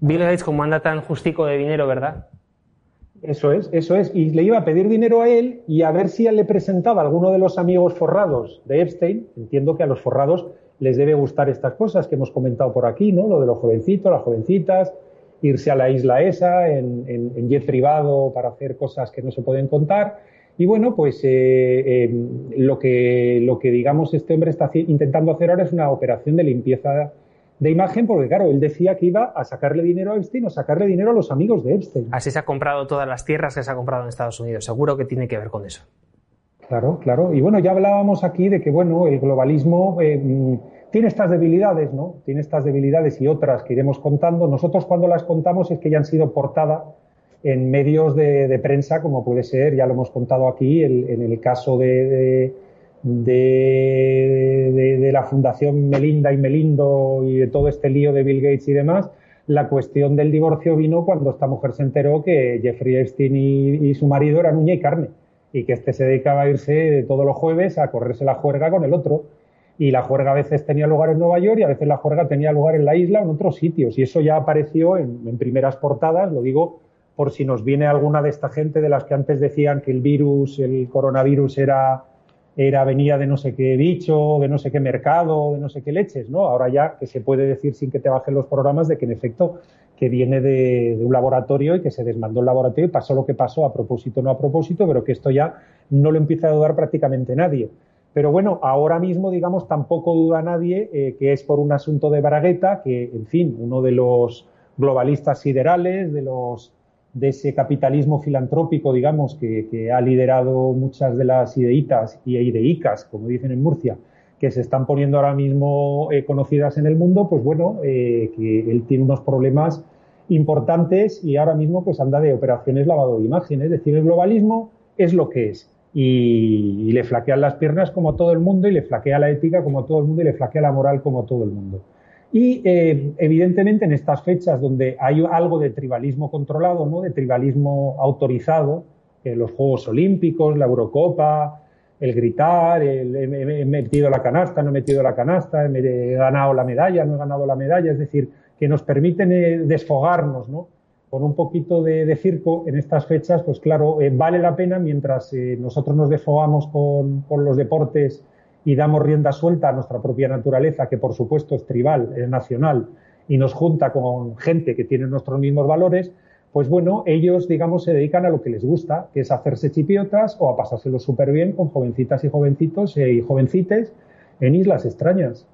Bill Gates como anda tan justico de dinero, ¿verdad? Eso es, eso es. Y le iba a pedir dinero a él y a ver si él le presentaba a alguno de los amigos forrados de Epstein. Entiendo que a los forrados les debe gustar estas cosas que hemos comentado por aquí, ¿no? Lo de los jovencitos, las jovencitas, irse a la isla esa en, jet privado para hacer cosas que no se pueden contar. Y bueno, pues eh, eh, lo, que, lo que digamos este hombre está intentando hacer ahora es una operación de limpieza de imagen, porque claro, él decía que iba a sacarle dinero a Epstein o sacarle dinero a los amigos de Epstein. Así se ha comprado todas las tierras que se ha comprado en Estados Unidos. Seguro que tiene que ver con eso. Claro, claro. Y bueno, ya hablábamos aquí de que, bueno, el globalismo eh, mm, tiene estas debilidades, ¿no? Tiene estas debilidades y otras que iremos contando. Nosotros cuando las contamos es que ya han sido portada en medios de, prensa, como puede ser, ya lo hemos contado aquí, en el caso de, de, la Fundación Melinda y Melindo y de todo este lío de Bill Gates y demás, la cuestión del divorcio vino cuando esta mujer se enteró que Jeffrey Epstein y, su marido eran uña y carne y que este se dedicaba a irse todos los jueves a correrse la juerga con el otro. Y la juerga a veces tenía lugar en Nueva York y a veces la juerga tenía lugar en la isla o en otros sitios. Y eso ya apareció en primeras portadas, lo digo por si nos viene alguna de esta gente de las que antes decían que el virus, el coronavirus era, era venía de no sé qué bicho, de no sé qué mercado, de no sé qué leches, ¿no? Ahora ya que se puede decir sin que te bajen los programas de que en efecto que viene de, un laboratorio y que se desmandó el laboratorio y pasó lo que pasó a propósito no a propósito, pero que esto ya no lo empieza a dudar prácticamente nadie. Pero bueno, ahora mismo, digamos, tampoco duda nadie eh, que es por un asunto de Bragueta, que, en fin, uno de los globalistas siderales, de los de ese capitalismo filantrópico, digamos, que, ha liderado muchas de las ideitas y ideicas, como dicen en Murcia, que se están poniendo ahora mismo eh, conocidas en el mundo, pues bueno, eh, que él tiene unos problemas importantes y ahora mismo pues anda de operaciones lavado de imagen. Es decir, el globalismo es lo que es. Y, y le flaquean las piernas como todo el mundo y le flaquea la ética como todo el mundo y le flaquea la moral como todo el mundo. Y eh, evidentemente en estas fechas donde hay algo de tribalismo controlado, ¿no? de tribalismo autorizado, los Juegos Olímpicos, la Eurocopa, el gritar, el, he, metido la canasta, no he metido la canasta, he ganado la medalla, no he ganado la medalla, es decir, que nos permiten eh, desfogarnos, ¿no? Con un poquito de, circo en estas fechas, pues claro, eh, vale la pena mientras nosotros nos desfogamos con, con los deportes y damos rienda suelta a nuestra propia naturaleza, que por supuesto es tribal, es nacional, y nos junta con gente que tiene nuestros mismos valores, pues bueno, ellos, digamos, se dedican a lo que les gusta, que es hacerse chipiotas o a pasárselo súper bien con jovencitas y jovencitos eh, y jovencites en islas extrañas.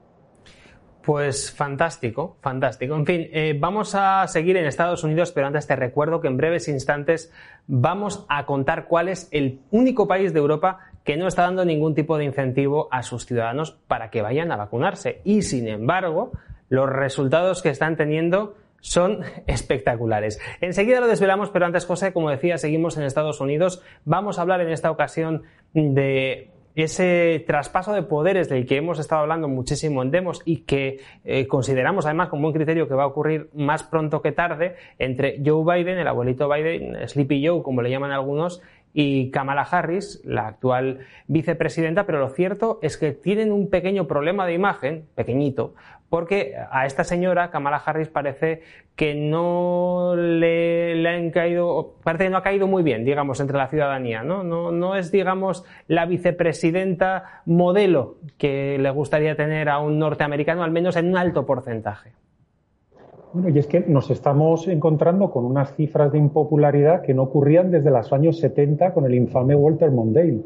Pues fantástico, fantástico. En fin, eh, vamos a seguir en Estados Unidos, pero antes te recuerdo que en breves instantes vamos a contar cuál es el único país de Europa que no está dando ningún tipo de incentivo a sus ciudadanos para que vayan a vacunarse. Y sin embargo, los resultados que están teniendo son espectaculares. Enseguida lo desvelamos, pero antes, José, como decía, seguimos en Estados Unidos. Vamos a hablar en esta ocasión de ese traspaso de poderes del que hemos estado hablando muchísimo en Demos y que eh, consideramos además con buen criterio que va a ocurrir más pronto que tarde entre Joe Biden, el abuelito Biden, Sleepy Joe, como le llaman algunos, y Kamala Harris, la actual vicepresidenta, pero lo cierto es que tienen un pequeño problema de imagen, pequeñito, porque a esta señora, Kamala Harris, parece que no le, han caído, parece que no ha caído muy bien, digamos, entre la ciudadanía, ¿no? No, no es, digamos, la vicepresidenta modelo que le gustaría tener a un norteamericano, al menos en un alto porcentaje. Bueno, y es que nos estamos encontrando con unas cifras de impopularidad que no ocurrían desde los años 70 con el infame Walter Mondale.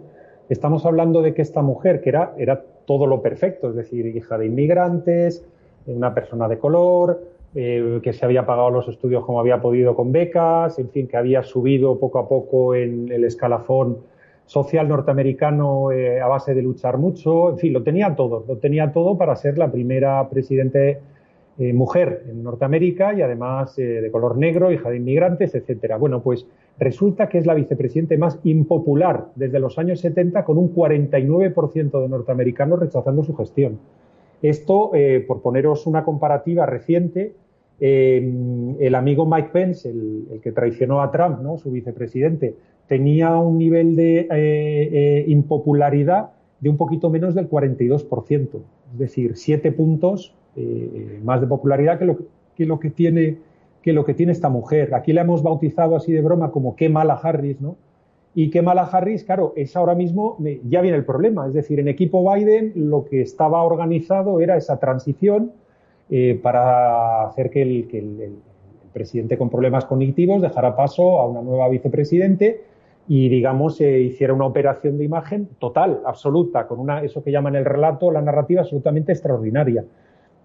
Estamos hablando de que esta mujer, que era, era todo lo perfecto, es decir, hija de inmigrantes, una persona de color, eh, que se había pagado los estudios como había podido con becas, en fin, que había subido poco a poco en el escalafón social norteamericano eh, a base de luchar mucho, en fin, lo tenía todo, lo tenía todo para ser la primera presidente eh, mujer en Norteamérica y además eh, de color negro, hija de inmigrantes, etcétera. Bueno, pues resulta que es la vicepresidente más impopular desde los años 70 con un 49% de norteamericanos rechazando su gestión. Esto, eh, por poneros una comparativa reciente, el amigo Mike Pence, el, que traicionó a Trump, ¿no? su vicepresidente, tenía un nivel de impopularidad de un poquito menos del 42%, es decir, siete puntos eh, más de popularidad que lo que, lo que tiene que lo que tiene esta mujer. Aquí la hemos bautizado así de broma como qué mala Harris, ¿no? Y qué mala Harris, claro, es ahora mismo, ya viene el problema. Es decir, en equipo Biden lo que estaba organizado era esa transición eh, para hacer que, el, presidente con problemas cognitivos dejara paso a una nueva vicepresidente y, digamos, se hiciera una operación de imagen total, absoluta, con una, eso que llaman el relato, la narrativa absolutamente extraordinaria.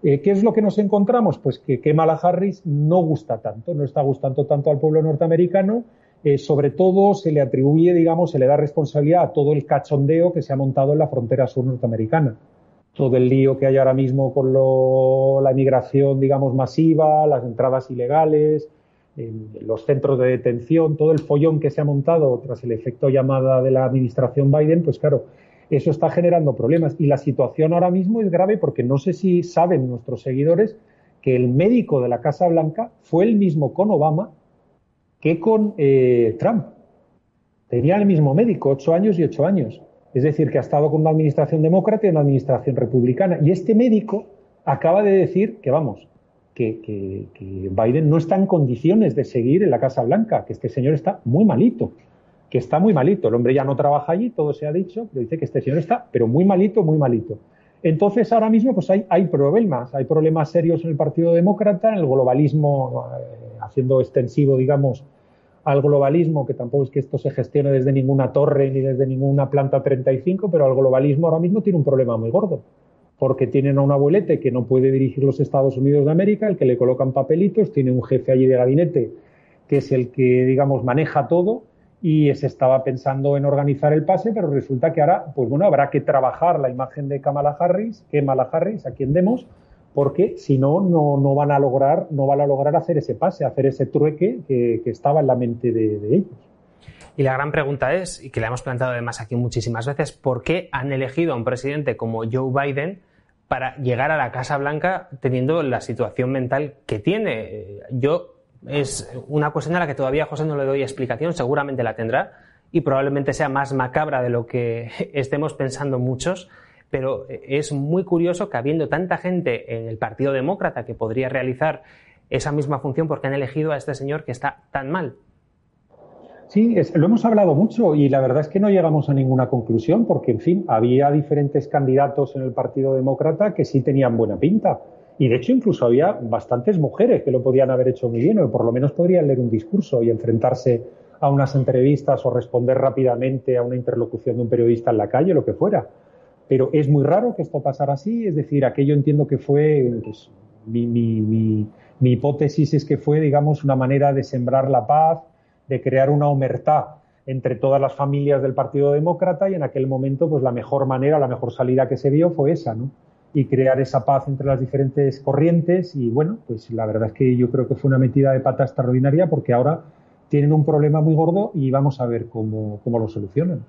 Eh, ¿Qué es lo que nos encontramos? Pues que Kamala Harris no gusta tanto, no está gustando tanto al pueblo norteamericano. Eh, sobre todo se le atribuye, digamos, se le da responsabilidad a todo el cachondeo que se ha montado en la frontera sur norteamericana. Todo el lío que hay ahora mismo con la inmigración, digamos, masiva, las entradas ilegales, los centros de detención, todo el follón que se ha montado tras el efecto llamada de la administración Biden, pues claro, eso está generando problemas. Y la situación ahora mismo es grave porque no sé si saben nuestros seguidores que el médico de la Casa Blanca fue el mismo con Obama que con eh, Trump. Tenía el mismo médico, ocho años y ocho años. Es decir, que ha estado con una administración demócrata y una administración republicana. Y este médico acaba de decir que, vamos, que, que, Biden no está en condiciones de seguir en la Casa Blanca, que este señor está muy malito que está muy malito. El hombre ya no trabaja allí, todo se ha dicho, pero dice que este señor está, pero muy malito, muy malito. Entonces, ahora mismo, pues hay, problemas, hay problemas serios en el Partido Demócrata, en el globalismo, eh, haciendo extensivo, digamos, al globalismo, que tampoco es que esto se gestione desde ninguna torre ni desde ninguna planta 35, pero el globalismo ahora mismo tiene un problema muy gordo, porque tienen a un abuelete que no puede dirigir los Estados Unidos de América, el que le colocan papelitos, tiene un jefe allí de gabinete que es el que, digamos, maneja todo, y se estaba pensando en organizar el pase, pero resulta que ahora, pues bueno, habrá que trabajar la imagen de Kamala Harris, Kamala Harris, a quien demos, porque si no, no van a lograr, no van a lograr hacer ese pase, hacer ese trueque que, estaba en la mente de, de, ellos. Y la gran pregunta es, y que la hemos planteado además aquí muchísimas veces, ¿por qué han elegido a un presidente como Joe Biden para llegar a la Casa Blanca teniendo la situación mental que tiene? Yo es una cuestión a la que todavía José no le doy explicación, seguramente la tendrá y probablemente sea más macabra de lo que estemos pensando muchos, pero es muy curioso que habiendo tanta gente en el Partido Demócrata que podría realizar esa misma función, porque han elegido a este señor que está tan mal? Sí, lo hemos hablado mucho y la verdad es que no llegamos a ninguna conclusión porque, en fin, había diferentes candidatos en el Partido Demócrata que sí tenían buena pinta. Y de hecho incluso había bastantes mujeres que lo podían haber hecho muy bien o por lo menos podrían leer un discurso y enfrentarse a unas entrevistas o responder rápidamente a una interlocución de un periodista en la calle, lo que fuera. Pero es muy raro que esto pasara así, es decir, aquello entiendo que fue, pues, mi, hipótesis es que fue, digamos, una manera de sembrar la paz, de crear una omertá entre todas las familias del Partido Demócrata y en aquel momento, pues la mejor manera, la mejor salida que se vio fue esa, ¿no? Y crear esa paz entre las diferentes corrientes. Y bueno, pues la verdad es que yo creo que fue una metida de pata extraordinaria porque ahora tienen un problema muy gordo y vamos a ver cómo, cómo lo solucionan.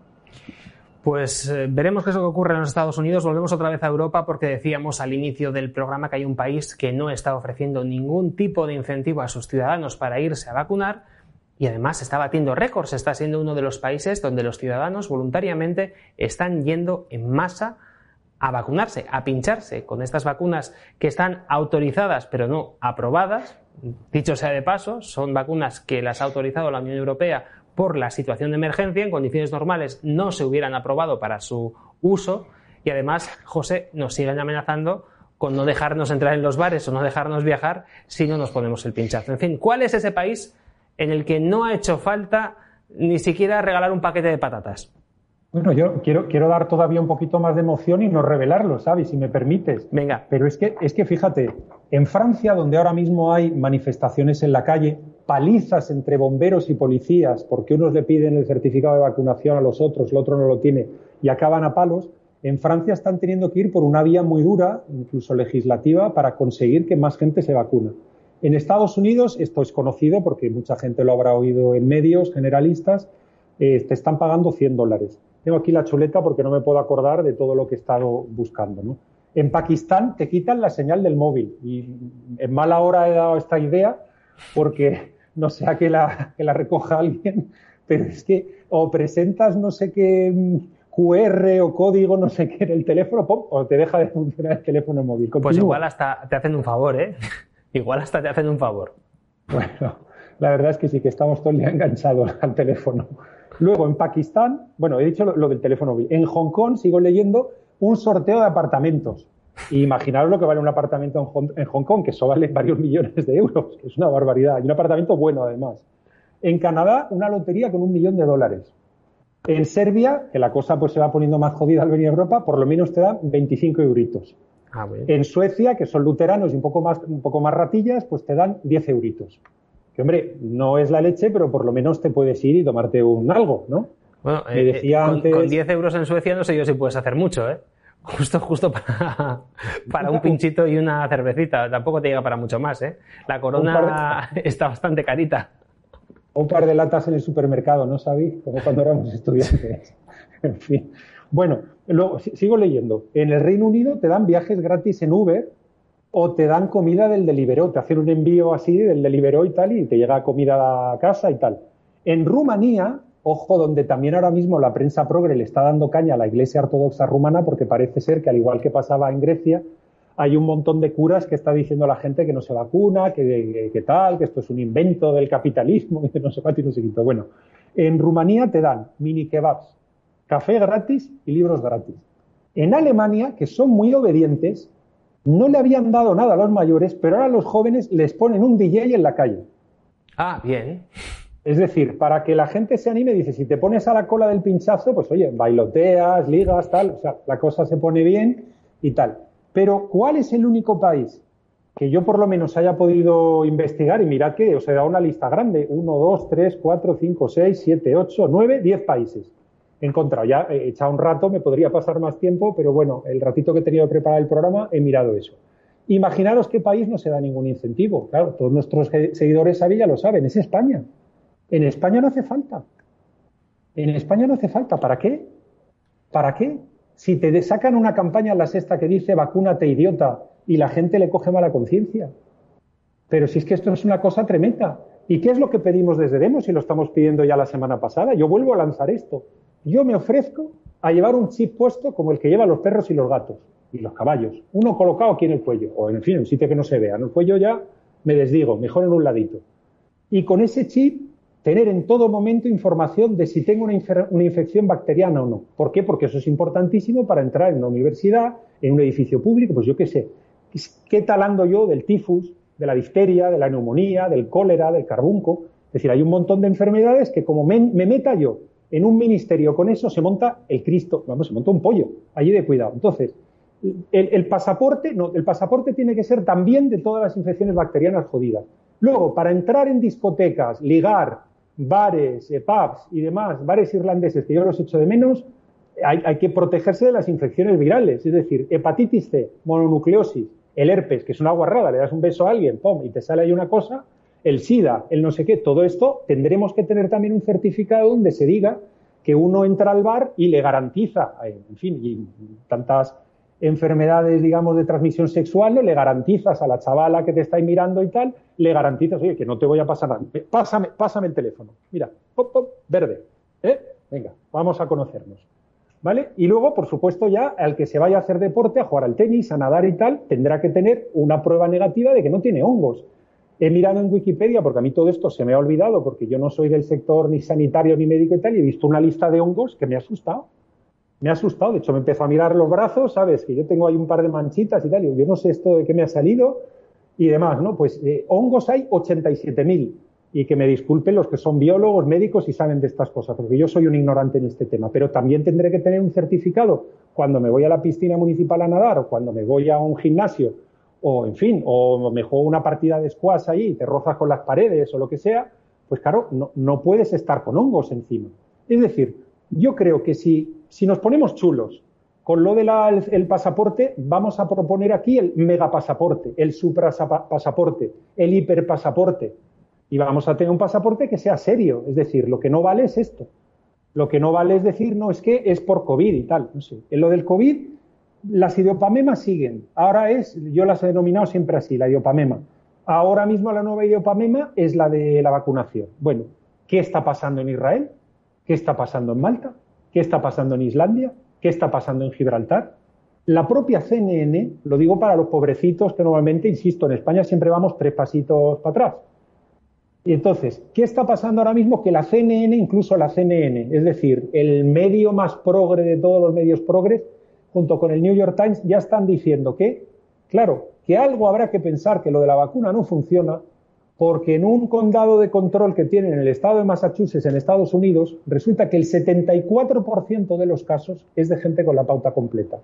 Pues eh, veremos qué es lo que ocurre en los Estados Unidos. Volvemos otra vez a Europa porque decíamos al inicio del programa que hay un país que no está ofreciendo ningún tipo de incentivo a sus ciudadanos para irse a vacunar y además está batiendo récords, está siendo uno de los países donde los ciudadanos voluntariamente están yendo en masa a vacunarse, a pincharse con estas vacunas que están autorizadas pero no aprobadas. Dicho sea de paso, son vacunas que las ha autorizado la Unión Europea por la situación de emergencia. En condiciones normales no se hubieran aprobado para su uso. Y además, José, nos siguen amenazando con no dejarnos entrar en los bares o no dejarnos viajar si no nos ponemos el pinchazo. En fin, ¿cuál es ese país en el que no ha hecho falta ni siquiera regalar un paquete de patatas? Bueno, yo quiero, quiero dar todavía un poquito más de emoción y no revelarlo, ¿sabes? Si me permites. Venga. Pero es que, es que fíjate, en Francia, donde ahora mismo hay manifestaciones en la calle, palizas entre bomberos y policías, porque unos le piden el certificado de vacunación a los otros, el otro no lo tiene, y acaban a palos, en Francia están teniendo que ir por una vía muy dura, incluso legislativa, para conseguir que más gente se vacune. En Estados Unidos, esto es conocido porque mucha gente lo habrá oído en medios generalistas, eh, te están pagando 100 dólares. Tengo aquí la chuleta porque no me puedo acordar de todo lo que he estado buscando. ¿no? En Pakistán te quitan la señal del móvil y en mala hora he dado esta idea porque no sea que la, que la recoja alguien, pero es que o presentas no sé qué mm, QR o código, no sé qué en el teléfono, o te deja de funcionar el teléfono móvil. Pues igual hasta te hacen un favor, ¿eh? igual hasta te hacen un favor. Bueno, la verdad es que sí, que estamos todo el día enganchados al teléfono. Luego, en Pakistán, bueno, he dicho lo, del teléfono móvil. En Hong Kong, sigo leyendo, un sorteo de apartamentos. Y imaginaros lo que vale un apartamento en Hong, Kong, que eso vale varios millones de euros, que es una barbaridad. Y un apartamento bueno, además. En Canadá, una lotería con un millón de dólares. En Serbia, que la cosa pues se va poniendo más jodida al venir a Europa, por lo menos te dan 25 euritos. Ah, en Suecia, que son luteranos y un poco más, un poco más ratillas, pues te dan 10 euritos que hombre, no es la leche, pero por lo menos te puedes ir y tomarte un algo, ¿no? Bueno, Me eh, decía con, antes... con 10 euros en Suecia no sé yo si puedes hacer mucho, ¿eh? Justo, justo para, para un pinchito y una cervecita. Tampoco te llega para mucho más, ¿eh? La corona está bastante carita. Un par de latas en el supermercado, ¿no sabéis? Como cuando éramos estudiantes. en fin. Bueno, luego sigo leyendo. En el Reino Unido te dan viajes gratis en Uber o te dan comida del Deliveroo, te hacen un envío así del Deliveroo y tal, y te llega comida a casa y tal. En Rumanía, ojo, donde también ahora mismo la prensa progre le está dando caña a la Iglesia Ortodoxa rumana, porque parece ser que al igual que pasaba en Grecia, hay un montón de curas que está diciendo a la gente que no se vacuna, que, tal, que esto es un invento del capitalismo, que no sé cuánto y no. Bueno, en Rumanía te dan mini kebabs, café gratis y libros gratis. En Alemania, que son muy obedientes, no le habían dado nada a los mayores, pero ahora los jóvenes les ponen un DJ en la calle. Ah, bien. Es decir, para que la gente se anime, dice, si te pones a la cola del pinchazo, pues oye, bailoteas, ligas, tal, o sea, la cosa se pone bien y tal. Pero, ¿cuál es el único país que yo por lo menos haya podido investigar? Y mirad que os he dado una lista grande, uno, dos, tres, cuatro, cinco, seis, siete, ocho, nueve, diez países he encontrado. Ya he echado un rato, me podría pasar más tiempo, pero bueno, el ratito que he tenido que preparar el programa he mirado eso. Imaginaros qué país no se da ningún incentivo. Claro, todos nuestros seguidores a lo saben, es España. En España no hace falta. En España no hace falta. ¿Para qué? ¿Para qué? Si te sacan una campaña en la sexta que dice vacúnate idiota y la gente le coge mala conciencia. Pero si es que esto es una cosa tremenda. ¿Y qué es lo que pedimos desde Demos y lo estamos pidiendo ya la semana pasada? Yo vuelvo a lanzar esto yo me ofrezco a llevar un chip puesto como el que llevan los perros y los gatos y los caballos. Uno colocado aquí en el cuello, o en fin, un sitio que no se vea. En el cuello ya me desdigo, mejor en un ladito. Y con ese chip tener en todo momento información de si tengo una, una, infección bacteriana o no. ¿Por qué? Porque eso es importantísimo para entrar en una universidad, en un edificio público, pues yo qué sé. ¿Qué tal ando yo del tifus, de la difteria, de la neumonía, del cólera, del carbunco? Es decir, hay un montón de enfermedades que como me meta yo en un ministerio con eso se monta el Cristo, vamos, se monta un pollo, allí de cuidado. Entonces, el, pasaporte, no, el pasaporte tiene que ser también de todas las infecciones bacterianas jodidas. Luego, para entrar en discotecas, ligar, bares, eh, pubs y demás, bares irlandeses que yo los echo de menos, hay, que protegerse de las infecciones virales, es decir, hepatitis C, mononucleosis, el herpes, que es una guarrada, le das un beso a alguien, pum, y te sale ahí una cosa, el SIDA, el no sé qué, todo esto tendremos que tener también un certificado donde se diga que uno entra al bar y le garantiza, eh, en fin, y tantas enfermedades, digamos, de transmisión sexual, ¿no? Le garantizas a la chavala que te está mirando y tal, le garantizas, oye, que no te voy a pasar nada. Pásame, pásame el teléfono. Mira, pop, pop, verde. ¿Eh? Venga, vamos a conocernos. ¿Vale? Y luego, por supuesto, ya al que se vaya a hacer deporte, a jugar al tenis, a nadar y tal, tendrá que tener una prueba negativa de que no tiene hongos. He mirado en Wikipedia, porque a mí todo esto se me ha olvidado, porque yo no soy del sector ni sanitario ni médico y tal, y he visto una lista de hongos que me ha asustado me ha asustado. De hecho, me empezó a mirar los brazos, ¿sabes? Que yo tengo ahí un par de manchitas y tal. Y yo no sé esto de qué me ha salido y demás, ¿no? Pues eh, hongos hay 87.000. Y que me disculpen los que son biólogos, médicos y saben de estas cosas, porque yo soy un ignorante en este tema. Pero también tendré que tener un certificado cuando me voy a la piscina municipal a nadar o cuando me voy a un gimnasio o, en fin, o me juego una partida de squash ahí y te rozas con las paredes o lo que sea. Pues claro, no, no puedes estar con hongos encima. Es decir, yo creo que si si nos ponemos chulos con lo del pasaporte, vamos a proponer aquí el megapasaporte, el suprapasaporte, el hiperpasaporte. Y vamos a tener un pasaporte que sea serio. Es decir, lo que no vale es esto. Lo que no vale es decir, no, es que es por COVID y tal. No sé. En lo del COVID, las idiopamemas siguen. Ahora es, yo las he denominado siempre así, la idiopamema. Ahora mismo la nueva idiopamema es la de la vacunación. Bueno, ¿qué está pasando en Israel? ¿Qué está pasando en Malta? ¿Qué está pasando en Islandia? ¿Qué está pasando en Gibraltar? La propia CNN, lo digo para los pobrecitos que normalmente, insisto, en España siempre vamos tres pasitos para atrás. Y entonces, ¿qué está pasando ahora mismo? Que la CNN, incluso la CNN, es decir, el medio más progre de todos los medios progres, junto con el New York Times, ya están diciendo que, claro, que algo habrá que pensar que lo de la vacuna no funciona, porque en un condado de control que tienen en el estado de Massachusetts, en Estados Unidos, resulta que el 74% de los casos es de gente con la pauta completa.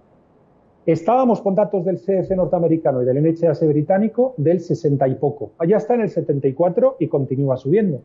Estábamos con datos del CDC norteamericano y del NHS británico del 60 y poco. Allá está en el 74 y continúa subiendo.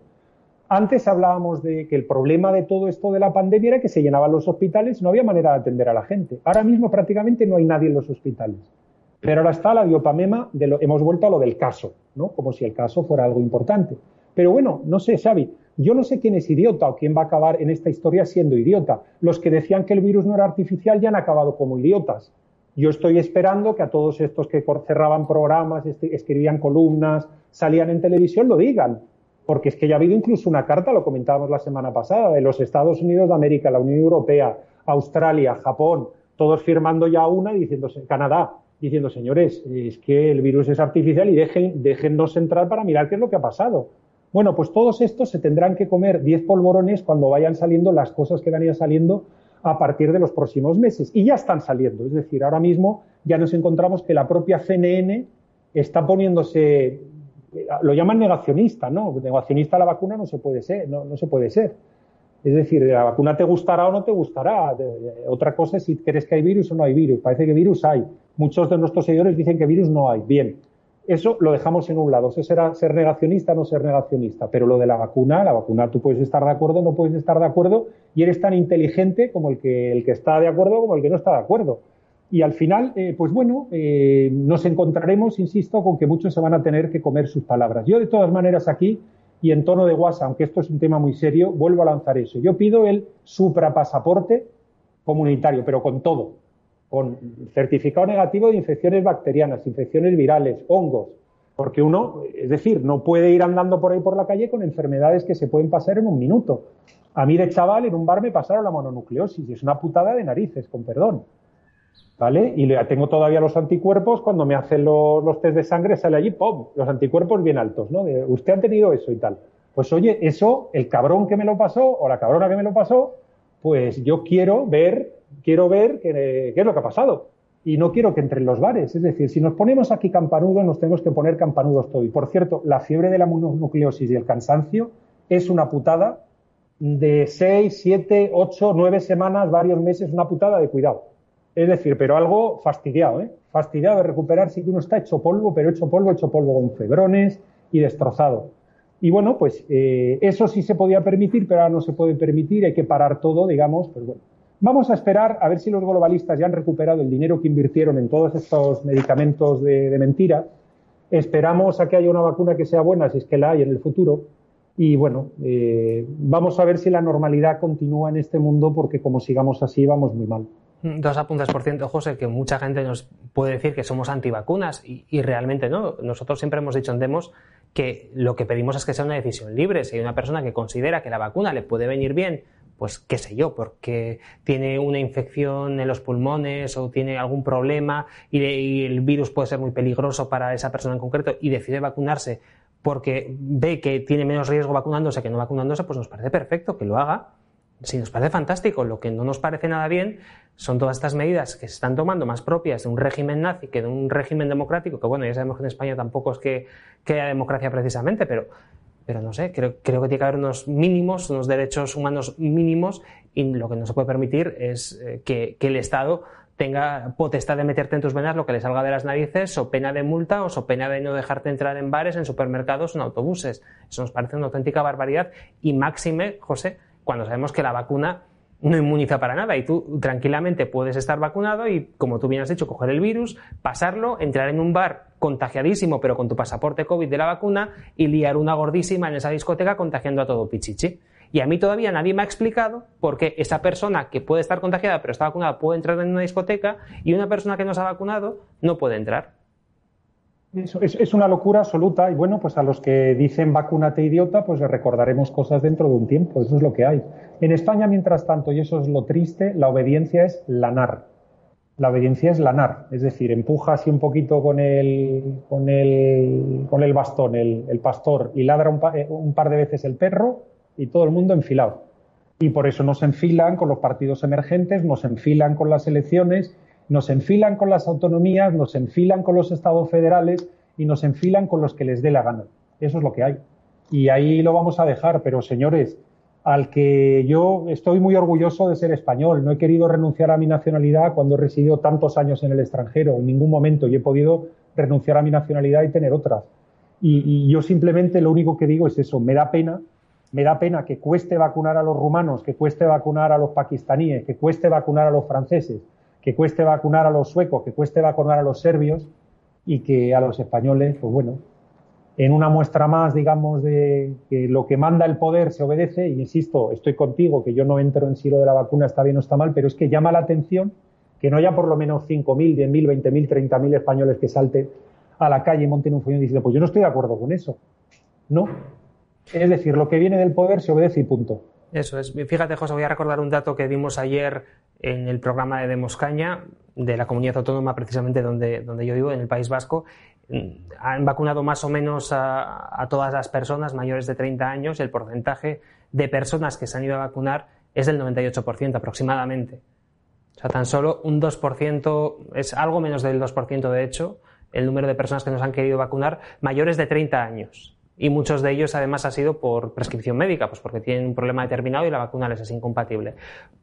Antes hablábamos de que el problema de todo esto de la pandemia era que se llenaban los hospitales no había manera de atender a la gente. Ahora mismo prácticamente no hay nadie en los hospitales. Pero ahora está la diopamema, de lo, hemos vuelto a lo del caso, ¿no? Como si el caso fuera algo importante. Pero bueno, no sé, Xavi, yo no sé quién es idiota o quién va a acabar en esta historia siendo idiota. Los que decían que el virus no era artificial ya han acabado como idiotas. Yo estoy esperando que a todos estos que cerraban programas, este, escribían columnas, salían en televisión, lo digan. Porque es que ya ha habido incluso una carta, lo comentábamos la semana pasada, de los Estados Unidos de América, la Unión Europea, Australia, Japón, todos firmando ya una y diciéndose, Canadá, diciendo, señores, es que el virus es artificial y dejen, déjennos entrar para mirar qué es lo que ha pasado. Bueno, pues todos estos se tendrán que comer 10 polvorones cuando vayan saliendo las cosas que van a ir saliendo a partir de los próximos meses. Y ya están saliendo. Es decir, ahora mismo ya nos encontramos que la propia CNN está poniéndose, lo llaman negacionista, ¿no? Negacionista a la vacuna no se puede ser, no, se puede ser. Es decir, la vacuna te gustará o no te gustará. Otra cosa es si crees que hay virus o no hay virus. Parece que virus hay. Muchos de nuestros seguidores dicen que virus no hay. Bien, eso lo dejamos en un lado. Eso será ser negacionista o no ser negacionista. Pero lo de la vacuna, la vacuna tú puedes estar de acuerdo, no puedes estar de acuerdo y eres tan inteligente como el que, el que está de acuerdo como el que no está de acuerdo. Y al final, eh, pues bueno, eh, nos encontraremos, insisto, con que muchos se van a tener que comer sus palabras. Yo, de todas maneras, aquí y en tono de WhatsApp, aunque esto es un tema muy serio, vuelvo a lanzar eso. Yo pido el suprapasaporte comunitario, pero con todo, con certificado negativo de infecciones bacterianas, infecciones virales, hongos, porque uno, es decir, no puede ir andando por ahí por la calle con enfermedades que se pueden pasar en un minuto. A mí de chaval en un bar me pasaron la mononucleosis y es una putada de narices, con perdón. ¿Vale? Y tengo todavía los anticuerpos, cuando me hacen los, los test de sangre sale allí, ¡pum! Los anticuerpos bien altos, ¿no? Usted ha tenido eso y tal. Pues oye, eso, el cabrón que me lo pasó o la cabrona que me lo pasó, pues yo quiero ver, quiero ver qué, qué es lo que ha pasado. Y no quiero que entren los bares. Es decir, si nos ponemos aquí campanudos, nos tenemos que poner campanudos todo. Y por cierto, la fiebre de la mononucleosis y el cansancio es una putada de 6, 7, 8, 9 semanas, varios meses, una putada de cuidado. Es decir, pero algo fastidiado, ¿eh? Fastidiado de recuperar, sí que uno está hecho polvo, pero hecho polvo, hecho polvo con febrones y destrozado. Y bueno, pues eh, eso sí se podía permitir, pero ahora no se puede permitir, hay que parar todo, digamos, pues bueno. Vamos a esperar a ver si los globalistas ya han recuperado el dinero que invirtieron en todos estos medicamentos de, mentira. Esperamos a que haya una vacuna que sea buena, si es que la hay en el futuro. Y bueno, eh, vamos a ver si la normalidad continúa en este mundo, porque como sigamos así, vamos muy mal. Dos apuntes por ciento, José, que mucha gente nos puede decir que somos antivacunas y, y realmente no. Nosotros siempre hemos dicho en Demos que lo que pedimos es que sea una decisión libre. Si hay una persona que considera que la vacuna le puede venir bien pues qué sé yo, porque tiene una infección en los pulmones o tiene algún problema y, el virus puede ser muy peligroso para esa persona en concreto y decide vacunarse porque ve que tiene menos riesgo vacunándose que no vacunándose, pues nos parece perfecto que lo haga. Si nos parece fantástico, lo que no nos parece nada bien son todas estas medidas que se están tomando más propias de un régimen nazi que de un régimen democrático, que bueno, ya sabemos que en España tampoco es que, que haya democracia precisamente, pero pero no sé, creo, creo que tiene que haber unos mínimos, unos derechos humanos mínimos y lo que no se puede permitir es eh, que, el Estado tenga potestad de meterte en tus venas lo que le salga de las narices o pena de multa o pena de no dejarte entrar en bares, en supermercados, en autobuses. Eso nos parece una auténtica barbaridad y máxime, José, cuando sabemos que la vacuna no inmuniza para nada y tú tranquilamente puedes estar vacunado y, como tú bien has dicho, coger el virus, pasarlo, entrar en un bar contagiadísimo pero con tu pasaporte COVID de la vacuna y liar una gordísima en esa discoteca contagiando a todo pichichi. Y a mí todavía nadie me ha explicado por qué esa persona que puede estar contagiada pero está vacunada puede entrar en una discoteca y una persona que no se ha vacunado no puede entrar. Es, una locura absoluta y bueno, pues a los que dicen vacúnate idiota, pues recordaremos cosas dentro de un tiempo, eso es lo que hay. En España, mientras tanto, y eso es lo triste, la obediencia es lanar. La obediencia es lanar, es decir, empuja así un poquito con el, con el, con el bastón el, el pastor y ladra un, eh, un par de veces el perro y todo el mundo enfilado. Y por eso nos enfilan con los partidos emergentes, nos enfilan con las elecciones nos enfilan con las autonomías, nos enfilan con los estados federales y nos enfilan con los que les dé la gana. Eso es lo que hay. Y ahí lo vamos a dejar, pero señores, al que yo estoy muy orgulloso de ser español, no he querido renunciar a mi nacionalidad cuando he residido tantos años en el extranjero, en ningún momento, y he podido renunciar a mi nacionalidad y tener otras. Y, y yo simplemente lo único que digo es eso, me da pena me da pena que cueste vacunar a los rumanos, que cueste vacunar a los pakistaníes, que cueste vacunar a los franceses, que cueste vacunar a los suecos, que cueste vacunar a los serbios y que a los españoles, pues bueno, en una muestra más, digamos, de que lo que manda el poder se obedece, y insisto, estoy contigo, que yo no entro en si lo de la vacuna está bien o está mal, pero es que llama la atención que no haya por lo menos 5.000, 10.000, 20.000, 30.000 españoles que salten a la calle y monten un follón diciendo, pues yo no estoy de acuerdo con eso. No. Es decir, lo que viene del poder se obedece y punto. Eso es. Fíjate, José, voy a recordar un dato que dimos ayer en el programa de Demoscaña, de la comunidad autónoma precisamente donde, donde yo vivo, en el País Vasco. Han vacunado más o menos a, a todas las personas mayores de 30 años. El porcentaje de personas que se han ido a vacunar es del 98% aproximadamente. O sea, tan solo un 2%, es algo menos del 2% de hecho, el número de personas que nos han querido vacunar mayores de 30 años. Y muchos de ellos además ha sido por prescripción médica, pues porque tienen un problema determinado y la vacuna les es incompatible.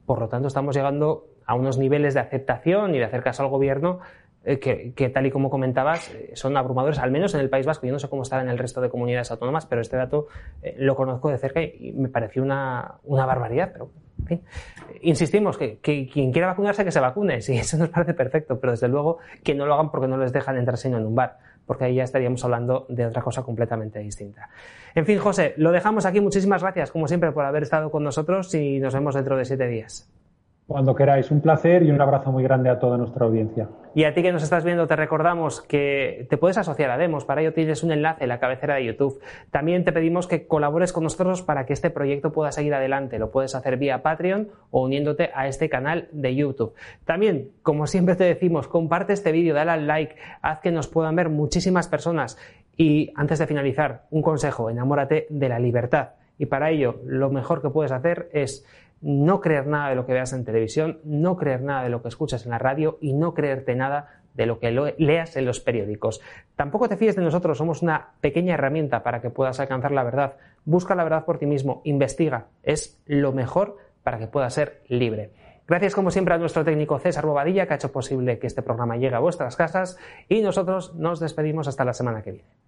Por lo tanto, estamos llegando a unos niveles de aceptación y de hacer al gobierno eh, que, tal y como comentabas, eh, son abrumadores, al menos en el País Vasco. Yo no sé cómo estará en el resto de comunidades autónomas, pero este dato eh, lo conozco de cerca y, me pareció una, una barbaridad. Pero, en fin, insistimos que, que, quien quiera vacunarse, que se vacune. Sí, eso nos parece perfecto, pero desde luego que no lo hagan porque no les dejan entrar sino en un bar porque ahí ya estaríamos hablando de otra cosa completamente distinta. En fin, José, lo dejamos aquí. Muchísimas gracias, como siempre, por haber estado con nosotros y nos vemos dentro de siete días. Cuando queráis, un placer y un abrazo muy grande a toda nuestra audiencia. Y a ti que nos estás viendo, te recordamos que te puedes asociar a Demos. Para ello tienes un enlace en la cabecera de YouTube. También te pedimos que colabores con nosotros para que este proyecto pueda seguir adelante. Lo puedes hacer vía Patreon o uniéndote a este canal de YouTube. También, como siempre te decimos, comparte este vídeo, dale al like, haz que nos puedan ver muchísimas personas. Y antes de finalizar, un consejo, enamórate de la libertad. Y para ello, lo mejor que puedes hacer es no creer nada de lo que veas en televisión, no creer nada de lo que escuchas en la radio y no creerte nada de lo que leas en los periódicos. Tampoco te fíes de nosotros, somos una pequeña herramienta para que puedas alcanzar la verdad. Busca la verdad por ti mismo, investiga, es lo mejor para que puedas ser libre. Gracias como siempre a nuestro técnico César Bobadilla que ha hecho posible que este programa llegue a vuestras casas y nosotros nos despedimos hasta la semana que viene.